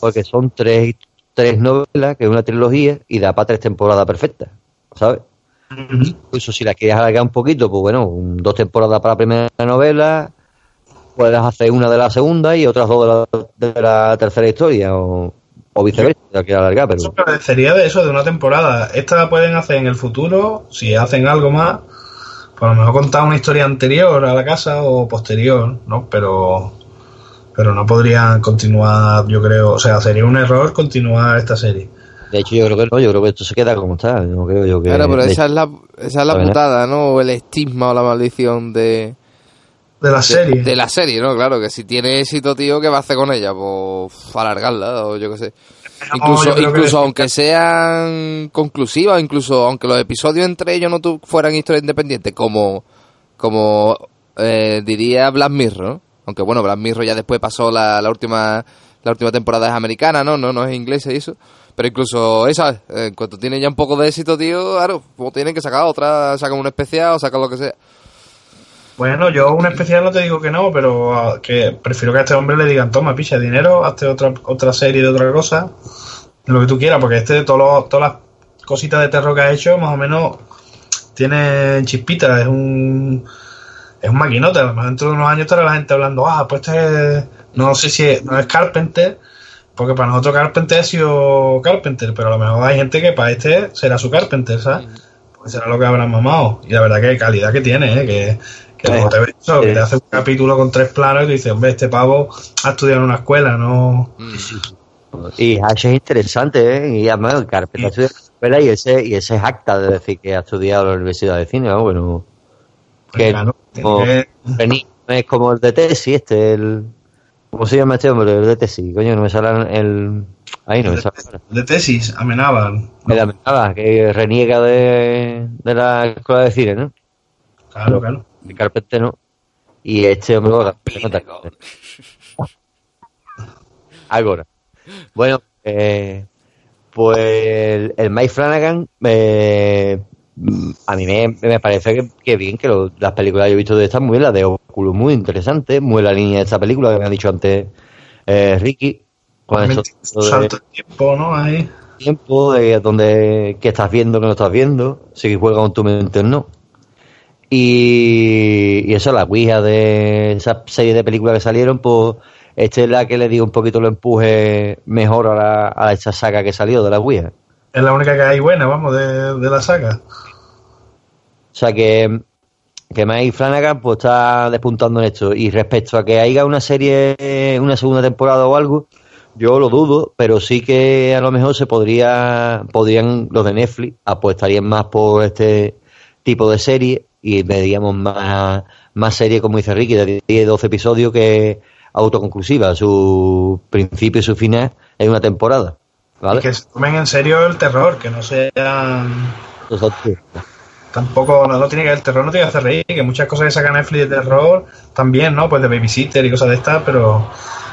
Porque son tres, tres novelas, que es una trilogía, y da para tres temporadas perfectas, ¿sabes? Ujú. Incluso si la quieres alargar un poquito, pues bueno, dos temporadas para la primera novela, puedes hacer una de la segunda y otras dos de la, de la tercera historia, o, o viceversa, la quieres alargar, pero Eso parecería de eso, de una temporada. Esta la pueden hacer en el futuro, si hacen algo más, a lo mejor contar una historia anterior a la casa o posterior, ¿no? Pero, pero no podrían continuar, yo creo, o sea, sería un error continuar esta serie. de hecho yo creo que no, yo creo que esto se queda como está, no creo yo que... Claro, pero esa es la, esa es la ¿eh? putada, ¿no? O el estigma o la maldición de, De la de, serie. de la serie, ¿no? Claro, que si tiene éxito, tío, ¿qué va a hacer con ella? Pues alargarla, o yo qué sé. No, Incluso, que- incluso aunque sean conclusivas, incluso aunque los episodios entre ellos no tu- fueran historias independientes, como, como eh, diría Black Mirror, ¿no? Aunque bueno, Black Mirror ya después pasó la, la última la última temporada es americana, ¿no? No, no es inglesa y eso. Pero incluso esa, eh, en cuanto tiene ya un poco de éxito, tío, claro, pues tienen que sacar otra, sacan un especial o sacan lo que sea. Bueno, yo un especial no te digo que no, pero ah, que prefiero que a este hombre le digan, toma, picha dinero, hazte otra, otra serie de otra cosa, lo que tú quieras, porque este, todos todas las cositas de terror que ha hecho, más o menos, tiene chispitas, es un, es un maquinote, a lo mejor dentro de unos años estará la gente hablando, ah, pues este, es- no sé si es, no es Carpenter, porque para nosotros Carpenter ha sido Carpenter, pero a lo mejor hay gente que para este será su Carpenter, ¿sabes? Pues será lo que habrán mamado. Y la verdad que calidad que tiene, ¿eh? que, que luego te ves eso, que te hace un capítulo con tres planos y tú dices, hombre, este pavo ha estudiado en una escuela, no... Y Hash es interesante, ¿eh? Y además, Carpenter ha estudiado en la escuela y ese, y ese es acta de decir que ha estudiado en la Universidad de Cine, ¿no? Bueno, que Claro, como- Benigno es como el de Tesis, este, el... ¿Cómo se llama este hombre? El de Tesis, coño, no me sale el... Ahí no me sale. De tesis, amenaban. Me la nada, que reniega de, de la escuela de cine, ¿no? Claro, claro. El Carpenter no. Y este hombre. Ahora. Bueno, eh, pues el, el Mike Flanagan, eh, a mí me, me parece que, que bien, que lo- las películas que yo he visto de estas muy bien, la de Oculus muy interesante, muy la línea de esta película que me ha dicho antes eh, Ricky, con esto salto de tiempo, ¿no? Ahí. tiempo de donde qué estás viendo, qué no estás viendo, si juega con tu mente o no. Y, y eso, la Ouija de esa serie de películas que salieron, pues esta es la que le dio un poquito el empuje mejor a, la, a esa saga que salió de la Ouija. Es la única que hay buena, vamos, de, de la saga. O sea que, que Mike Flanagan pues está despuntando en esto. Y respecto a que haya una serie, una segunda temporada o algo, yo lo dudo, pero sí que a lo mejor se podría, podrían los de Netflix apostarían más por este tipo de serie y veríamos más, más serie, como dice Ricky, de 10, 12 episodios que autoconclusiva, su principio y su final en una temporada. ¿Vale? Y que se tomen en serio el terror, que no sean... Tampoco, no, no tiene que el terror no tiene que hacer reír, que muchas cosas que saca Netflix de terror también, ¿no? Pues de babysitter y cosas de estas, pero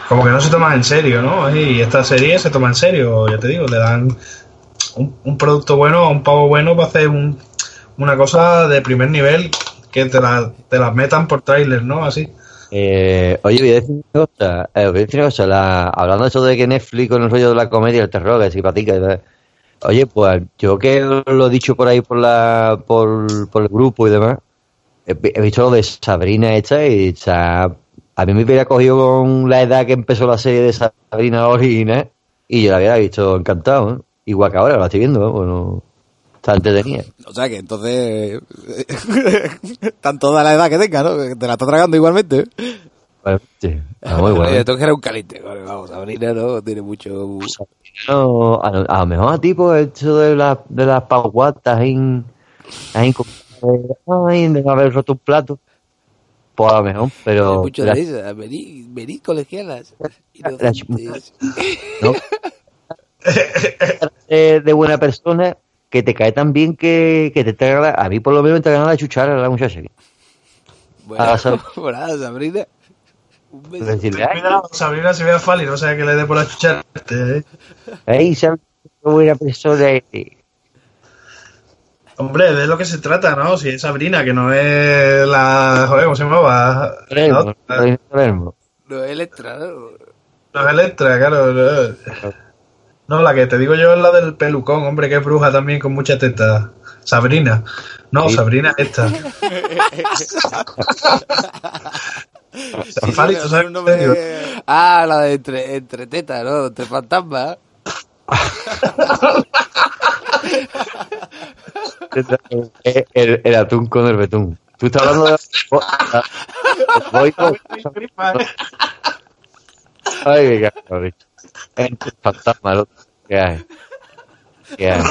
como que no se toman en serio, ¿no? Y esta serie se toma en serio, ya te digo, le dan un, producto bueno un pavo bueno para hacer un- una cosa de primer nivel que te la, te las metan por tráiler, ¿no? Así. Eh, oye, voy a decir una cosa. eh, voy a decir una cosa. La, hablando de eso de que Netflix con el rollo de la comedia el terror, que simpatica. y tal. Oye, pues yo que lo he dicho por ahí por la por, por el grupo y demás, he, visto lo de Sabrina esta y a mí me hubiera cogido con la edad que empezó la serie de Sabrina original y yo la hubiera visto encantado. ¿eh? Igual que ahora la estoy viendo, ¿eh? bueno, está entretenida. O sea que entonces. Están toda la edad que tenga, ¿no? Te la está tragando igualmente. Bueno, está muy bueno. Oye, esto que era un caliente. Vale, Vamos, Sabrina no tiene mucho... No, a, lo- a lo mejor a ti, pues, esto de, la, de las pauguatas en, ahí como de, ay, de haber roto un plato, pues a lo mejor, pero mucho la- de esa. Vení, vení colegialas. la- ¿no? de, de buena persona que te cae tan bien que, que te traga, la- a mí por lo menos me traga la chuchara a la muchacha. Bueno, Ah, Sab- por nada, Sabrina. Decirle, Cuidado, Sabrina se vea Fali, no sea que le dé por la chucharte, ¿eh? ay, ¿sabes buena persona? Hombre, de lo que se trata, ¿no? Si es Sabrina, que no es la. Joder, ¿cómo se llamaba? Otra. Palermo. No es Electra, ¿no? No es Electra, claro. No. No, la que te digo yo es la del pelucón, hombre, que es bruja también con mucha teta. Sabrina. No, Sí. Sabrina es esta. Fali, ¿tú sabes un qué te digo? nombre... Ah, la de entre, entre tetas, ¿no? Entre fantasmas. Eh, el, el atún con el betún. Tú estás hablando de. Voy con- Ay, qué cabrón. Entre fantasma, lo que hay. ¿Qué hay?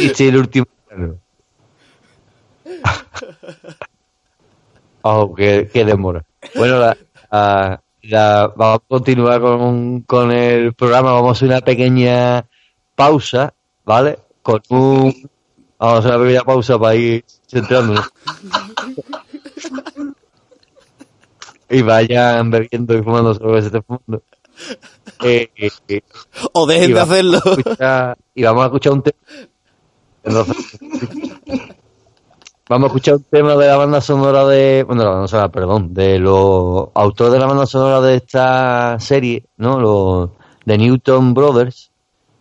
Hice el último. Oh, qué, qué demora. Bueno, la, la- la- vamos a continuar con, con el programa. Vamos a hacer una pequeña pausa, ¿vale? Con un. Vamos a hacer una pequeña pausa para ir centrándonos. y vayan bebiendo y fumando. Eh, eh, eh, O dejen de hacerlo. escuchar- y vamos a escuchar un tema. Vamos a escuchar un tema de la banda sonora de. Bueno, la banda sonora, perdón, de los autores de la banda sonora de esta serie, ¿no? Los de Newton Brothers.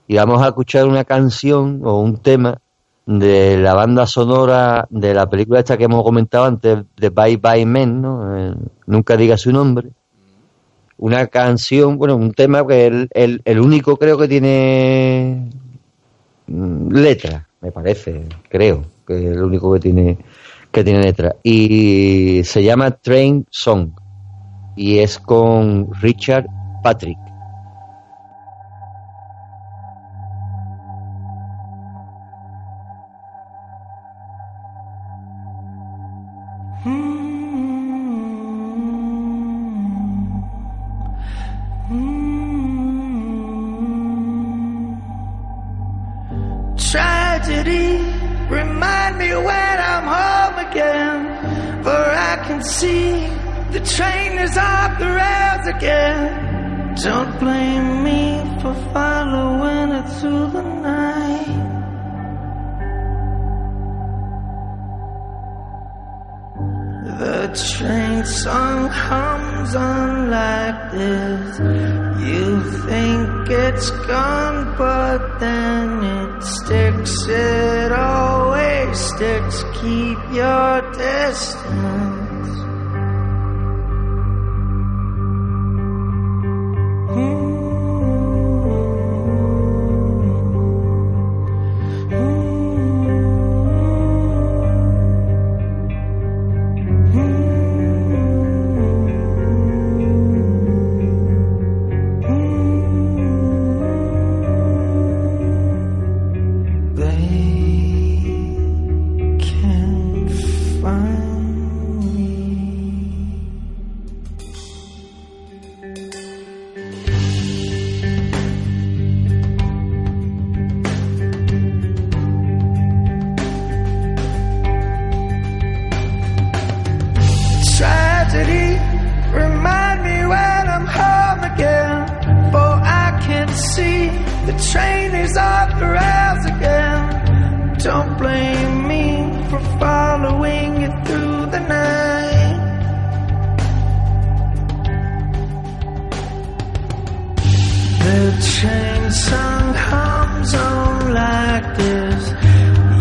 Y vamos a escuchar una canción o un tema de la banda sonora de la película esta que hemos comentado antes, de Bye Bye Men, ¿no? Eh, nunca diga su nombre. Una canción, bueno, un tema que el, el, el único creo que tiene mm, letra, me parece, creo que es el único que tiene que tiene letra y se llama Train Song y es con Richard Patrick. Train song hums on like this.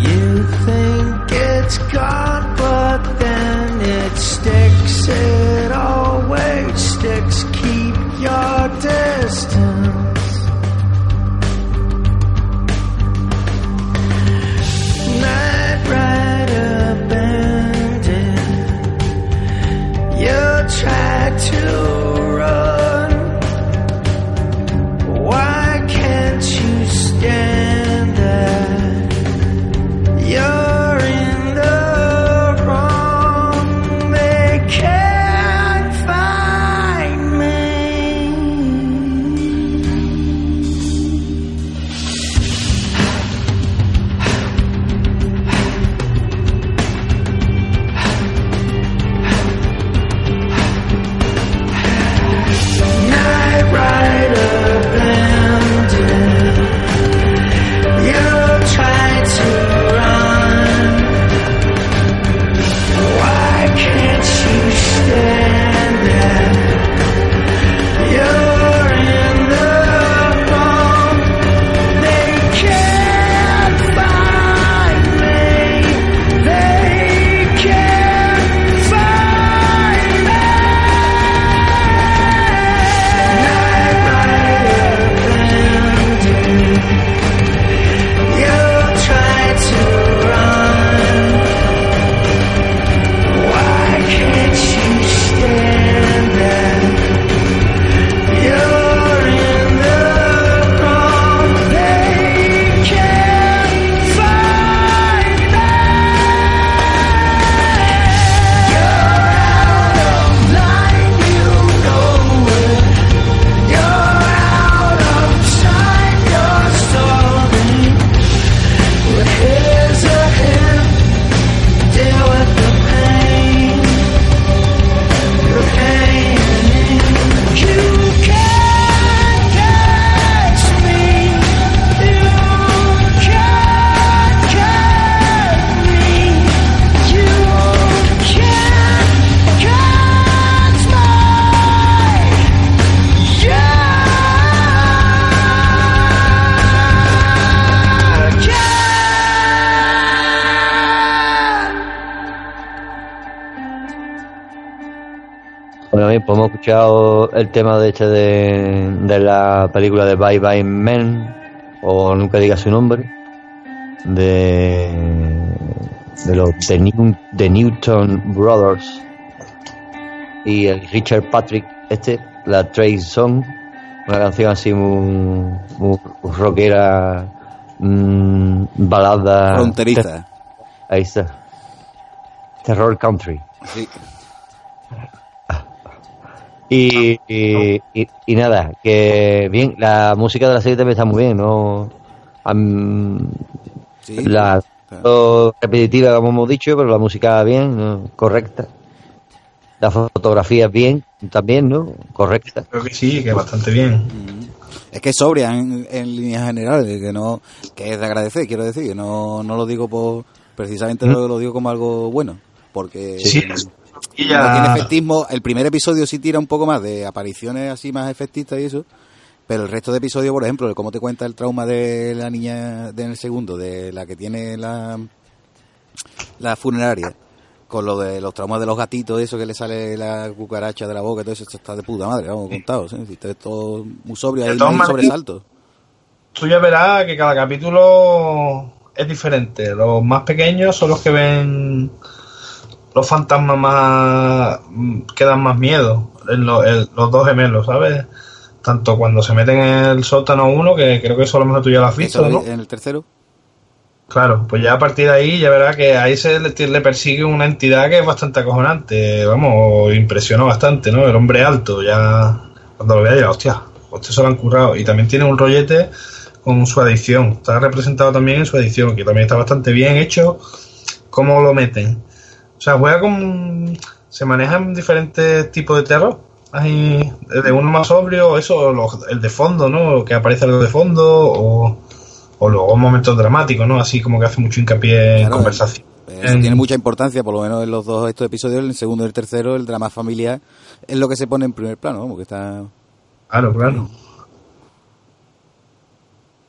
You think it's gone, but then it sticks. It pues hemos escuchado el tema de este de, de la película de Bye Bye Men, o nunca diga su nombre, de, de los de, New- de Newton Brothers y el Richard Patrick, este, la Trace Song, una canción así muy, muy rockera, mm, balada. Fronteriza. Ahí está. Terror Country. Sí. Y, y, y- y nada, que bien, la música de la serie también está muy bien, ¿no? Am- la repetitiva, como hemos dicho, pero la música bien, ¿no? correcta. La fotografía bien, también, ¿no? Correcta. Creo que sí, que bastante bien. Es que es sobria en, en líneas generales, que no que es de agradecer, quiero decir, no, no lo digo por precisamente lo, lo digo como algo bueno, porque Sí, no y ya- tiene efectismo, el primer episodio sí tira un poco más de apariciones así más efectistas y eso, pero el resto de episodios, por ejemplo, de cómo te cuenta el trauma de la niña de en el segundo, de la que tiene la la funeraria, con lo de los traumas de los gatitos, eso que le sale la cucaracha de la boca, y todo eso, esto está de puta madre, vamos, contado, ¿sí? Todo muy sobrio, hay maneras- sobresalto. Tú ya verás que cada capítulo es diferente. Los más pequeños son los que ven los fantasmas más mm, que dan más miedo. En lo- el- los dos gemelos, ¿sabes? Tanto cuando se meten en el sótano uno, que creo que eso a lo mejor tú ya lo has visto, ¿no? en el tercero. Claro, pues ya a partir de ahí ya verás que ahí se le, le persigue una entidad que es bastante acojonante, vamos, impresionó bastante, ¿no? El hombre alto, ya cuando lo vea ya, hostia, hostia se lo han currado. Y también tiene un rollete con su adicción, está representado también en su adicción, que también está bastante bien hecho, cómo lo meten. O sea, juega con... se manejan diferentes tipos de terror. Hay desde uno más sobrio, eso, los- el de fondo, ¿no? Que aparece algo de fondo, o, o luego momentos dramáticos, ¿no? Así como que hace mucho hincapié en Claro, conversación. Eso En- tiene mucha importancia, por lo menos en los dos estos episodios, el segundo y el tercero, el drama familiar es lo que se pone en primer plano, ¿no? porque está... Claro, claro.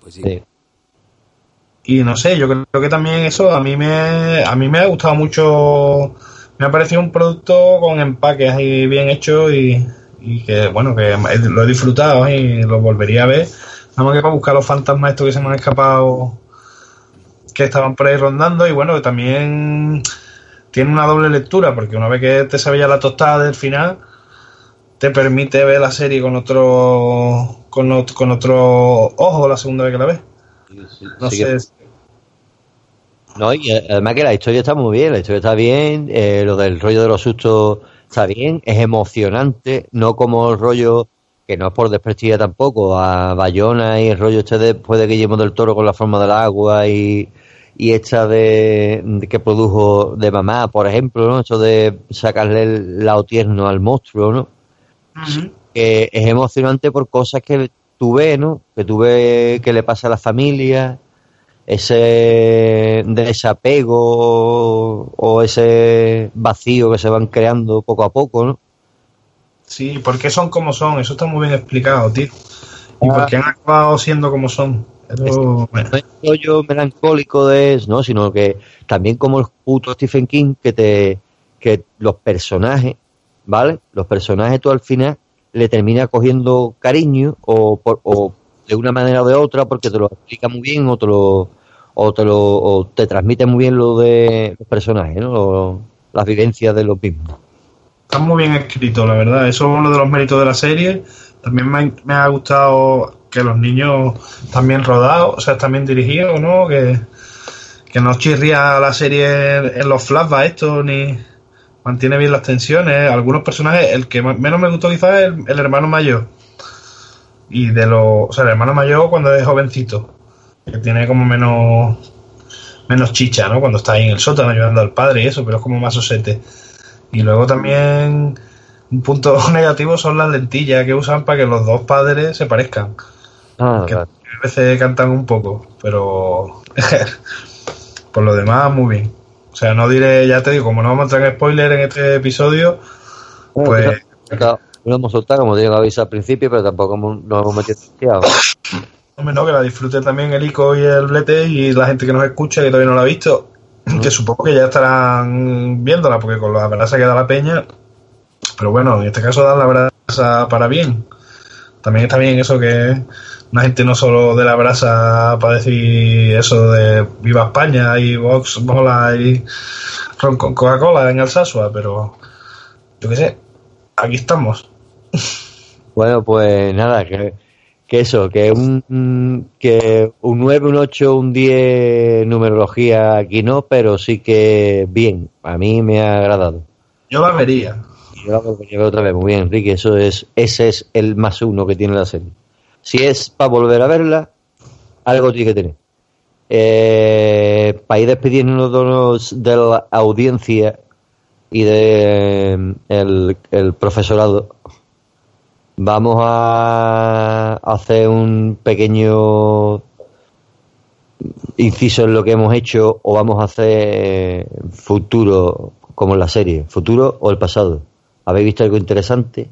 Pues sí. Y no sé, yo creo que también eso a mí me a mí me ha gustado mucho. Me ha parecido un producto con empaques ahí bien hecho y, y que bueno, que lo he disfrutado y lo volvería a ver. Nada más que para buscar los fantasmas estos que se me han escapado que estaban por ahí rondando y bueno, que también tiene una doble lectura porque una vez que te sabe ya la tostada del final te permite ver la serie con otro con, con otro ojo la segunda vez que la ves. No sé, que- No, y eh, además que la historia está muy bien, la historia está bien, eh, lo del rollo de los sustos está bien, es emocionante, no como el rollo, que no es por desprestigiar tampoco, a Bayona y el rollo este después de Guillermo del Toro con la forma del agua y, y esta de, de que produjo de mamá, por ejemplo, ¿no? Eso de sacarle el lado tierno al monstruo, ¿no? que es emocionante por cosas que tú ves, ¿no? Que tú ves que le pasa a la familia, ese desapego o ese vacío que se van creando poco a poco, ¿no? Sí, ¿por qué son como son? Eso está muy bien explicado, tío. ¿Y por qué han acabado siendo como son? Bueno, No es un rollo melancólico de eso, ¿no? Sino que también como el puto Stephen King que te que los personajes, ¿vale? Los personajes tú al final le terminas cogiendo cariño o, por, o de una manera o de otra porque te lo explica muy bien o te lo o te lo o te transmite muy bien lo de los personajes, ¿no? Las vivencias de los mismos. está muy bien escrito, la verdad. Eso es uno de los méritos de la serie. También me ha, gustado que los niños bien rodados, o sea, bien dirigidos, ¿no? Que, que no chirría la serie en, los flashbacks estos, ni mantiene bien las tensiones. Algunos personajes, el que menos me gustó quizás es el, el hermano mayor. Y de los, o sea, el hermano mayor cuando es jovencito, que tiene como menos menos chicha, ¿no? Cuando está ahí en el sótano ayudando al padre y eso, pero es como más osete. Y luego también un punto negativo son las lentillas que usan para que los dos padres se parezcan. Ah, que a veces cantan un poco, pero por lo demás muy bien. O sea, no diré, ya te digo, como no vamos a entrar en spoiler en este episodio, pues No lo hemos soltado como digo avisar al principio, pero tampoco nos hemos metido. Hombre, no, que la disfrute también el ICO y el Blete y la gente que nos escucha que todavía no la ha visto, que supongo que ya estarán viéndola, porque con la verdad se queda la peña, pero bueno, en este caso dan la brasa para bien. También está bien eso que una gente no solo de la brasa para decir eso de Viva España y Vox, Mola y ron con Coca-Cola en Alsasua, pero yo qué sé, aquí estamos. Bueno, pues nada, que, que eso, que un, que un 9, un 8, un 10 numerología aquí no, pero sí que bien, a mí me ha agradado. Yo la vería. Yo la volvería otra vez, muy bien, Enrique, eso es, ese es el más uno que tiene la serie. Si es para volver a verla, algo tiene que tener. Eh, para ir despidiéndonos de la audiencia y de el, el profesorado, vamos a hacer un pequeño inciso en lo que hemos hecho o vamos a hacer futuro como en la serie, futuro o el pasado. ¿Habéis visto algo interesante?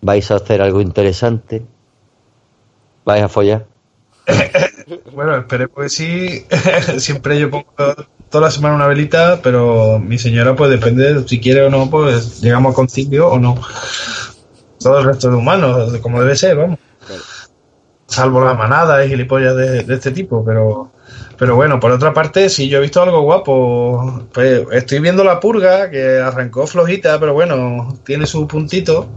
¿Vais a hacer algo interesante? ¿Vais a follar? Bueno, esperemos que sí. Siempre yo pongo toda la semana una velita, pero mi señora, pues depende si quiere o no, pues llegamos a concilio o no. Todo el resto de humanos, como debe ser, vamos. Salvo la manada y gilipollas de, de este tipo, pero pero bueno, por otra parte, si yo he visto algo guapo. Pues estoy viendo la purga, que arrancó flojita, pero bueno, tiene su puntito.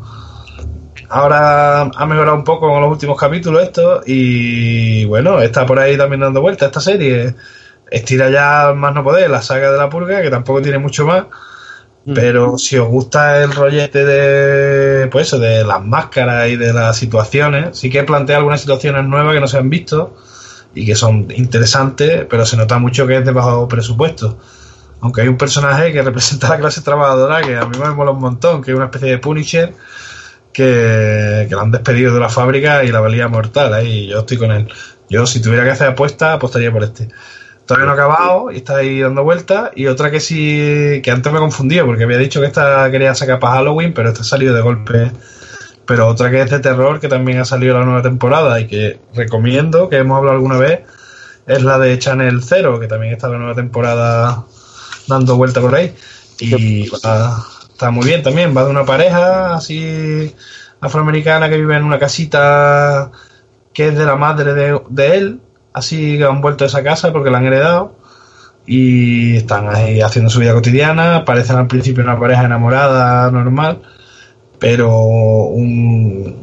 Ahora ha mejorado un poco con los últimos capítulos esto y bueno, está por ahí también dando vuelta esta serie. Estira ya más no poder la saga de la purga, que tampoco tiene mucho más. Pero si os gusta el rollete de pues eso, de las máscaras y de las situaciones, sí que plantea algunas situaciones nuevas que no se han visto y que son interesantes, pero se nota mucho que es de bajo presupuesto. Aunque hay un personaje que representa a la clase trabajadora que a mí me mola un montón, que es una especie de Punisher que, que lo han despedido de la fábrica y la valía mortal. Ahí yo estoy con él. Yo, si tuviera que hacer apuesta, apostaría por este. Todavía no ha acabado y está ahí dando vueltas. Y otra que sí, que antes me confundía porque había dicho que esta quería sacar para Halloween, pero esta ha salido de golpe. Pero otra que es de terror, que también ha salido la nueva temporada y que recomiendo, que hemos hablado alguna vez, es la de Channel Zero, que también está la nueva temporada dando vuelta por ahí. Y va- está muy bien también. Va de una pareja así afroamericana que vive en una casita que es de la madre de, de él, así que han vuelto a esa casa porque la han heredado y están ahí haciendo su vida cotidiana, parecen al principio una pareja enamorada normal, pero un,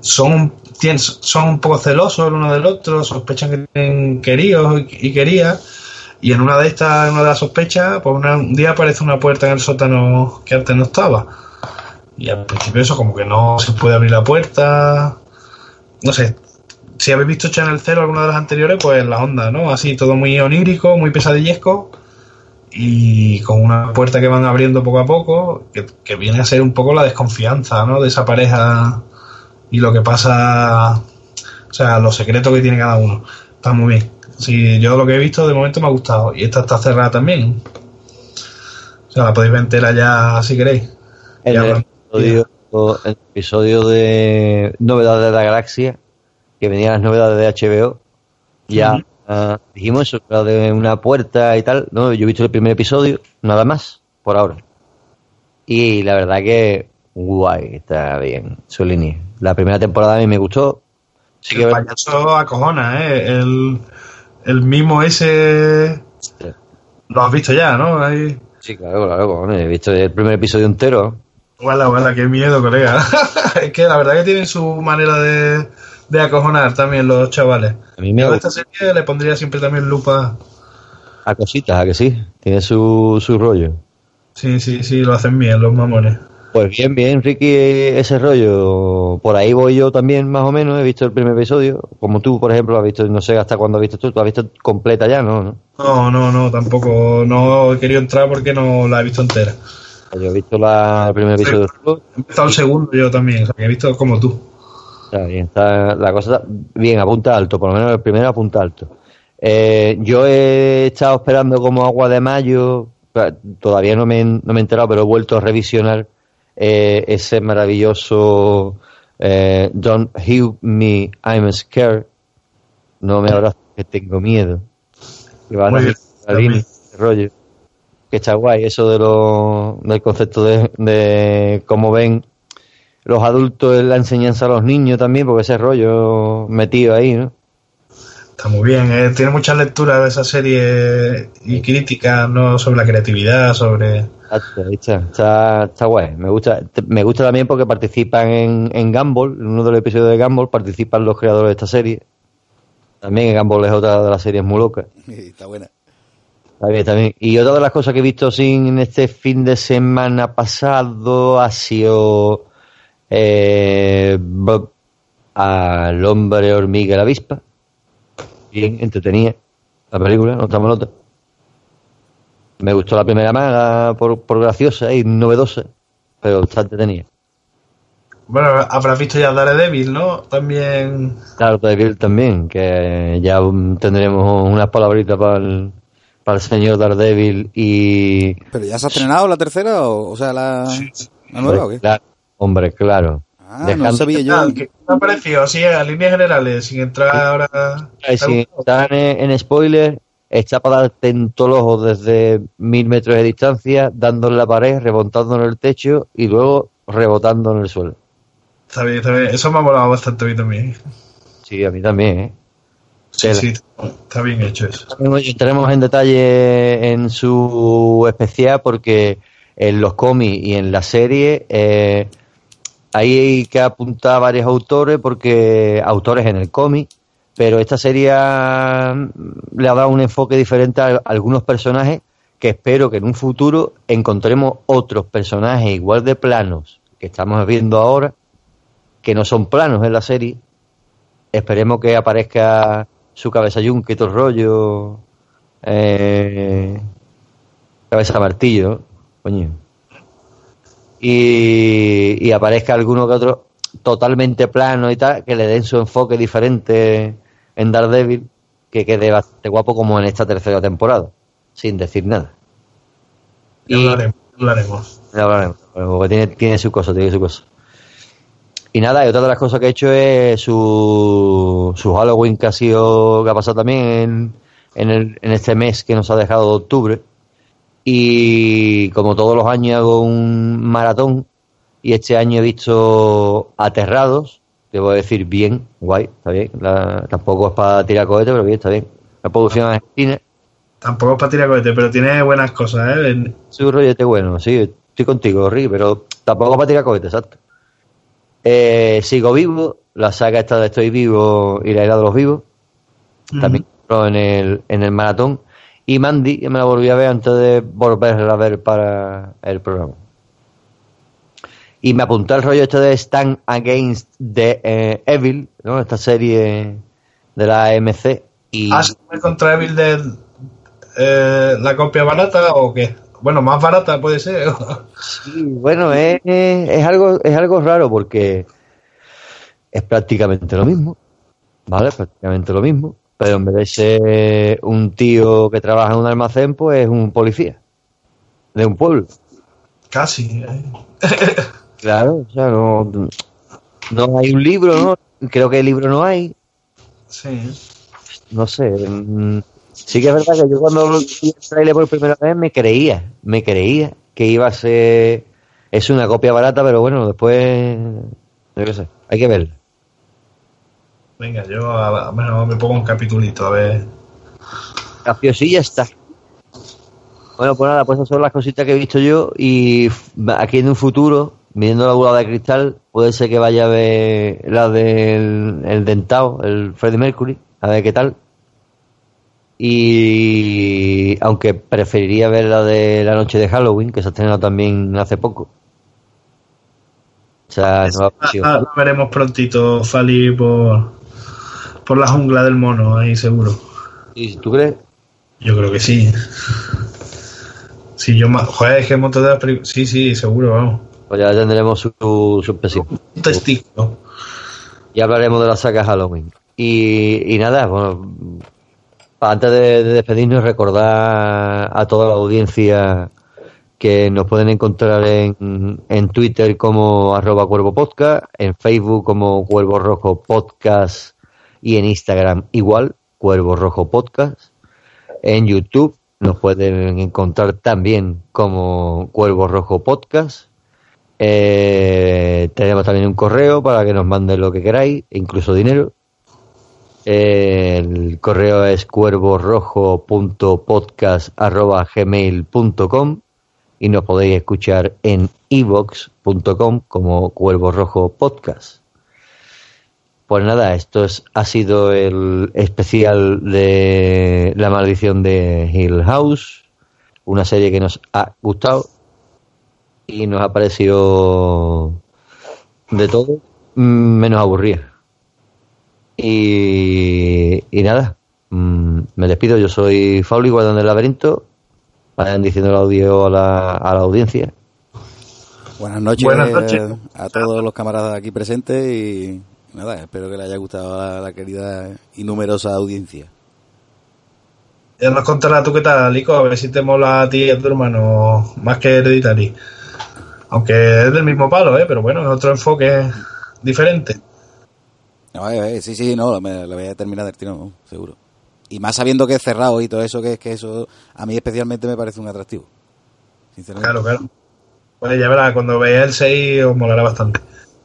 son, son un poco celosos el uno del otro, sospechan que tienen queridos y, querías, y en una de estas, en una de las sospechas, pues una- un día aparece una puerta en el sótano que antes no estaba. Y al principio eso como que no se puede abrir la puerta. No sé. Si habéis visto Channel Zero alguna de las anteriores, pues la onda, ¿no? Así todo muy onírico, muy pesadillesco. Y con una puerta que van abriendo poco a poco, que, que viene a ser un poco la desconfianza, ¿no? De esa pareja y lo que pasa, o sea, los secretos que tiene cada uno. Está muy bien. Sí, yo lo que he visto de momento me ha gustado. Y esta está cerrada también. O sea, la podéis ver entera ya si queréis. En el episodio, el episodio de Novedades de la Galaxia, que venían las novedades de HBO, ya ah, dijimos eso, era de una puerta y tal. No, yo he visto el primer episodio, nada más, por ahora. Y la verdad que guay, está bien, su línea. La primera temporada a mí me gustó. Sí que el payaso acojona, ¿eh? El, el mimo ese. Lo has visto ya, ¿no? Ahí. Sí, claro, claro, cojones, he visto el primer episodio entero. Guala, guala, qué miedo, colega. es que la verdad que tienen su manera de, de acojonar también los chavales. A mí me esta serie le pondría siempre también lupa. a cositas, a que sí, tiene su, su rollo. Sí, sí, sí, lo hacen bien los mamones. Pues bien, bien, Ricky, ese rollo. Por ahí voy yo también, más o menos. He visto el primer episodio. Como tú, por ejemplo, has visto, no sé hasta cuándo has visto tú. Tú has visto completa ya, ¿no? ¿no? No, no, no, tampoco. No he querido entrar porque no la he visto entera. Yo he visto la, el primer episodio. He empezado el segundo yo también, o sea, que he visto como tú. Está bien, está, la cosa está bien, apunta alto. Por lo menos el primero apunta alto. Eh, yo he estado esperando como agua de mayo. Todavía no me, no me he enterado, pero he vuelto a revisionar eh, ese maravilloso eh, Don't Heal Me, I'm Scared. No me abrazo que tengo miedo. Que van Muy a bien, rollo. que está guay, eso de lo, del concepto de, de cómo ven los adultos en la enseñanza a los niños también, porque ese rollo metido ahí, ¿no? Está muy bien, eh, tiene muchas lecturas de esa serie y críticas ¿no? sobre la creatividad, sobre... Está, está, está guay. Me gusta, me gusta también porque participan en, en Gumball, en uno de los episodios de Gumball participan los creadores de esta serie. También Gumball es otra de las series muy locas. Está buena. Está bien, está bien. Y otra de las cosas que he visto sin en este fin de semana pasado ha sido eh, Bob al hombre hormiga y la avispa. Bien, entretenida la película, no estamos nota. Me gustó la primera maga por, por graciosa y novedosa, pero está entretenida. Bueno, habrás visto ya Daredevil, ¿no? También... Claro, Daredevil también, que ya tendremos unas palabritas para el, para el señor Daredevil y... ¿Pero ya se ha estrenado la tercera o, o sea, la, la nueva o qué? Claro, hombre, claro. Ah, no sabía yo. ¿Qué te ha parecido? Sí, a líneas generales, sin entrar ahora... Ay, Si están en, en spoiler, está para darte en todos los ojos desde mil metros de distancia, dándole la pared, rebotando en el techo y luego rebotando en el suelo. Está bien, está bien. Eso me ha molado bastante a mí también. Sí, a mí también, ¿eh? Sí, sí, está bien hecho eso. Entraremos en detalle en su especial porque en los cómics y en la serie eh, ahí hay que apuntar a varios autores porque autores en el cómic pero esta serie le ha dado un enfoque diferente a algunos personajes que espero que en un futuro encontremos otros personajes igual de planos que estamos viendo ahora que no son planos en la serie. Esperemos que aparezca su cabeza yunque todo rollo eh, cabeza martillo coño y, y aparezca alguno que otro totalmente plano y tal que le den su enfoque diferente en Daredevil que quede bastante guapo como en esta tercera temporada sin decir nada Ya hablaremos, hablaremos. hablaremos, porque tiene, tiene su cosa, tiene su cosa. Y nada, y otra de las cosas que he hecho es su, su Halloween que ha sido, que ha pasado también en, en, el, en este mes que nos ha dejado de octubre. Y como todos los años hago un maratón y este año he visto Aterrados, debo decir bien, guay, está bien. La- tampoco es para tirar cohete, pero bien, está bien. La producción argentina. Tampoco es para tirar cohete, pero tiene buenas cosas, ¿eh? Su rollete bueno, sí, estoy contigo, Ricky, pero tampoco para tirar cohetes, exacto. Eh, sigo vivo, la saga esta de Estoy vivo y la era de los vivos, también entró en el, en el maratón. Y Mandy, que me la volví a ver antes de volverla a ver para el programa. Y me apuntó el rollo este de Stand Against the eh, Evil, ¿no? Esta serie de la AMC. Y ¿Has contra Evil de eh, la copia barata o qué? Bueno, más barata puede ser. Sí, bueno, es, es algo es algo raro porque es prácticamente lo mismo, ¿vale? Prácticamente lo mismo, pero en vez de ser un tío que trabaja en un almacén, pues es un policía de un pueblo. Casi. ¿eh? Claro, o sea, no, no hay un libro, ¿no? Creo que el libro no hay, Sí. no sé. mm, Sí que es verdad que yo cuando vi el trailer por primera vez me creía, me creía que iba a ser... Es una copia barata, pero bueno, después... Qué sé, hay que verlo. Venga, yo a- a- bueno, me pongo un capitulito, a ver. Graciosilla está. Bueno, pues nada, pues esas son las cositas que he visto yo y aquí en un futuro, viendo la bola de cristal, puede ser que vaya a ver la del el dentado, el Freddie Mercury, a ver qué tal. Y aunque preferiría ver la de la noche de Halloween, que se ha estrenado también hace poco. O sea, no Ah, ah, lo veremos prontito, Fali, por, por la jungla del mono, ahí seguro. ¿Y tú crees? Yo creo que sí. Sí, yo más. Joder, es que un montón de las películas. Sí, sí, seguro, vamos. Pues ya tendremos su, su. Un testículo. Y hablaremos de la saga Halloween. Y, y nada, bueno, antes de, de despedirnos, recordar a toda la audiencia que nos pueden encontrar en, en Twitter como arroba cuervo podcast, en Facebook como cuervo rojo podcast y en Instagram igual, cuervo rojo podcast, en YouTube Nos pueden encontrar también como Cuervo Rojo Podcast. Eh, tenemos también un correo para que nos manden lo que queráis, incluso dinero. El correo es cuervorojo.podcast.gmail.com y nos podéis escuchar en evox.com como Cuervo Rojo Podcast. Pues nada, esto es, ha sido el especial de La Maldición de Hill House, una serie que nos ha gustado y nos ha parecido de todo menos aburrida. Y, y nada, mm, me despido, yo soy Fauli, guardando del laberinto, vayan diciendo el audio a la, a la audiencia. Buenas noches, Buenas noches. a todos los camaradas aquí presentes y nada, espero que le haya gustado a la querida y numerosa audiencia. Ya nos contarás tú qué tal, Lico, a ver si te mola a ti y a tu hermano más que Hereditary. Aunque es del mismo palo, ¿eh? pero bueno, es otro enfoque diferente. No, eh, eh, sí, sí, no, lo voy a terminar del tirón, seguro. Y más sabiendo que es cerrado y todo eso, que es que eso a mí especialmente me parece un atractivo. Sinceramente. Claro, claro. Pues ya verás, cuando veáis el 6 os molará bastante.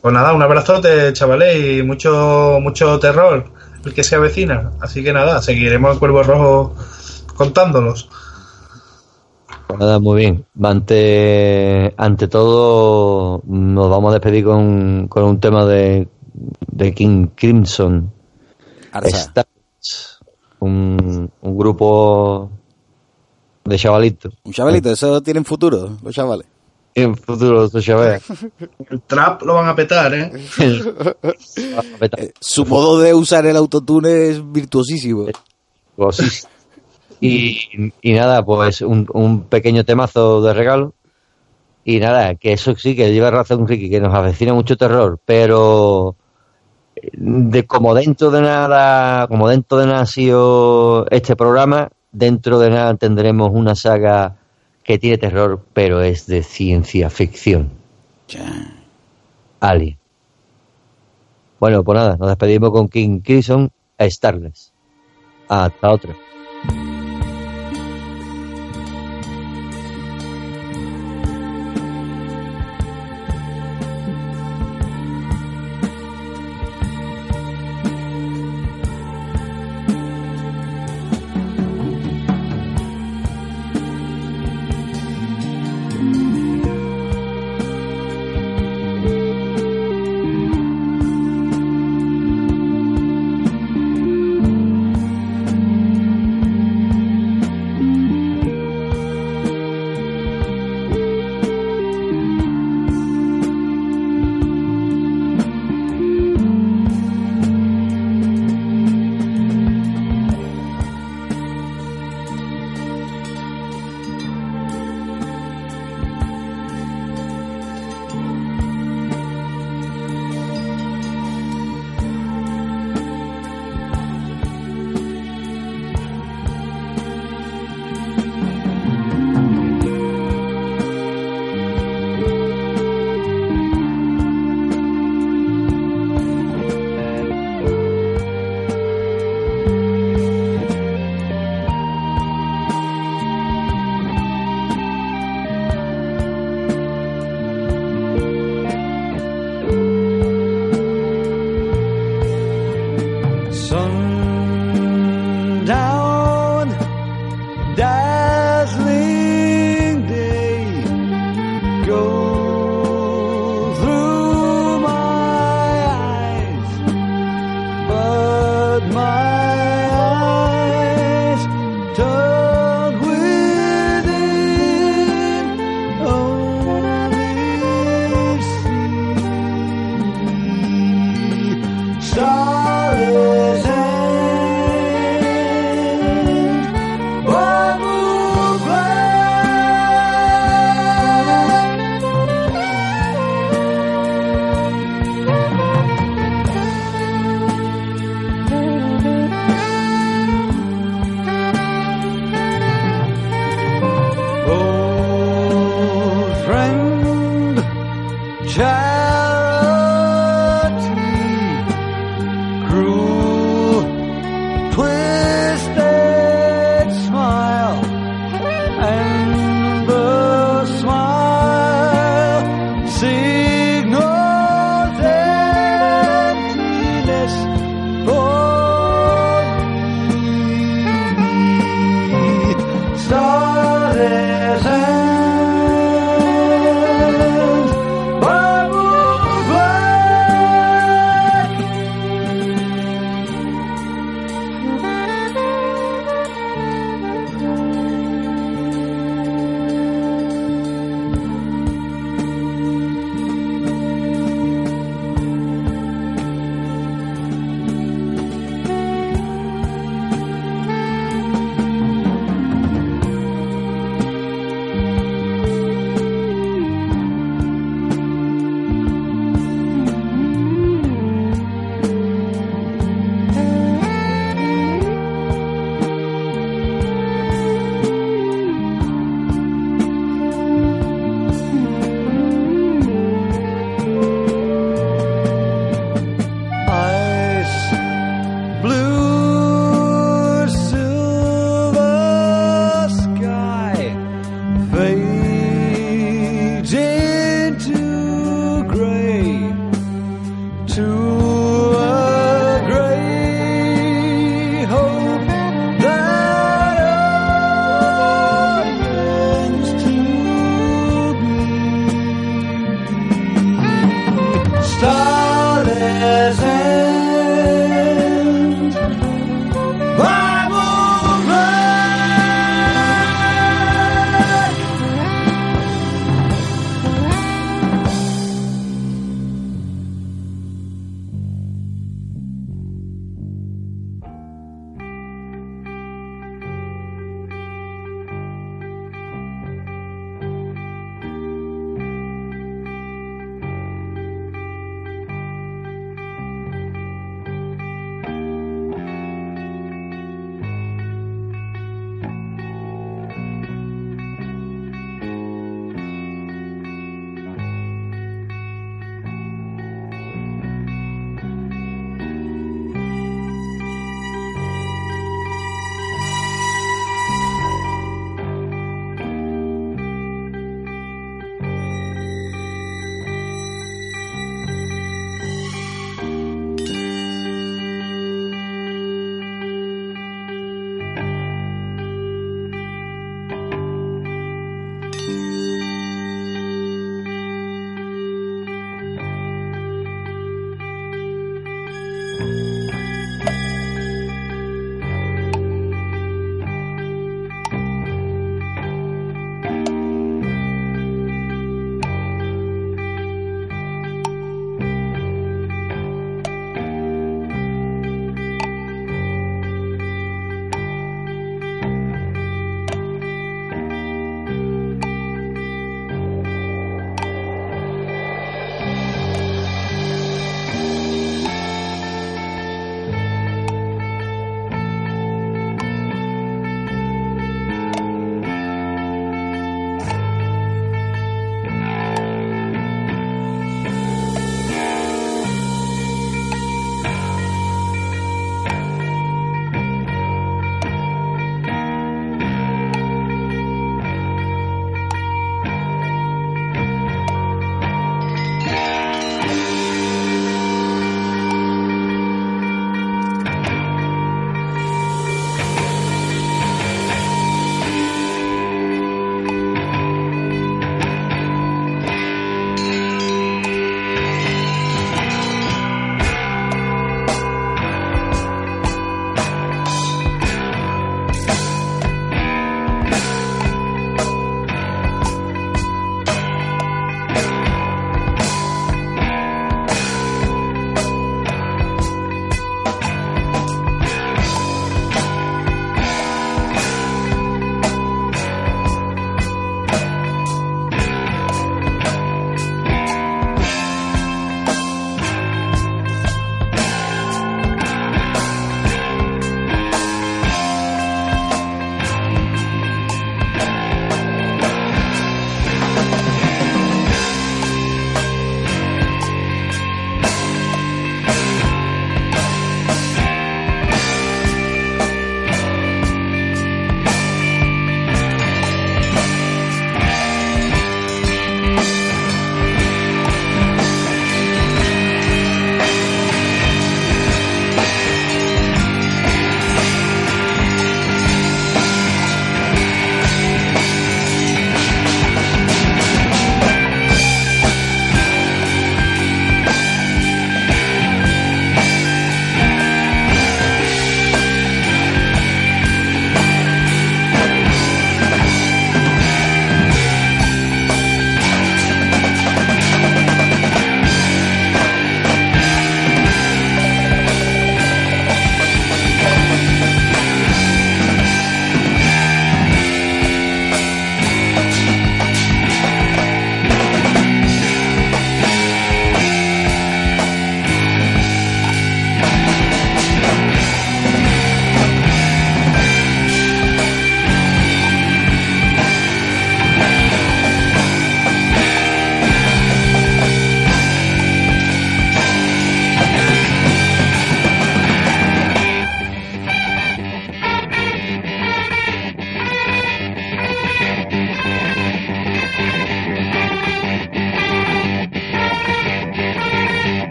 Pues nada, un abrazote, chavales, y mucho, mucho terror, el que se avecina. Así que nada, seguiremos el Cuervo Rojo contándolos. Pues nada, muy bien. Ante, ante todo, nos vamos a despedir con, con un tema de, de King Crimson. Stars, un, un grupo de chavalitos. Un chavalito, eso tienen futuro, los chavales. En futuro. El trap lo van a petar, ¿eh? Eh, su modo de usar el autotune es virtuosísimo. Pues sí. Y, y nada, pues un, un pequeño temazo de regalo. Y nada, que eso sí, que lleva razón Ricky, que nos avecina mucho terror, pero eh, de como dentro de nada, como dentro de nada ha sido este programa, dentro de nada tendremos una saga que tiene terror, pero es de ciencia ficción. Alien. Bueno, pues nada, nos despedimos con King Crimson a Starless. Hasta otra.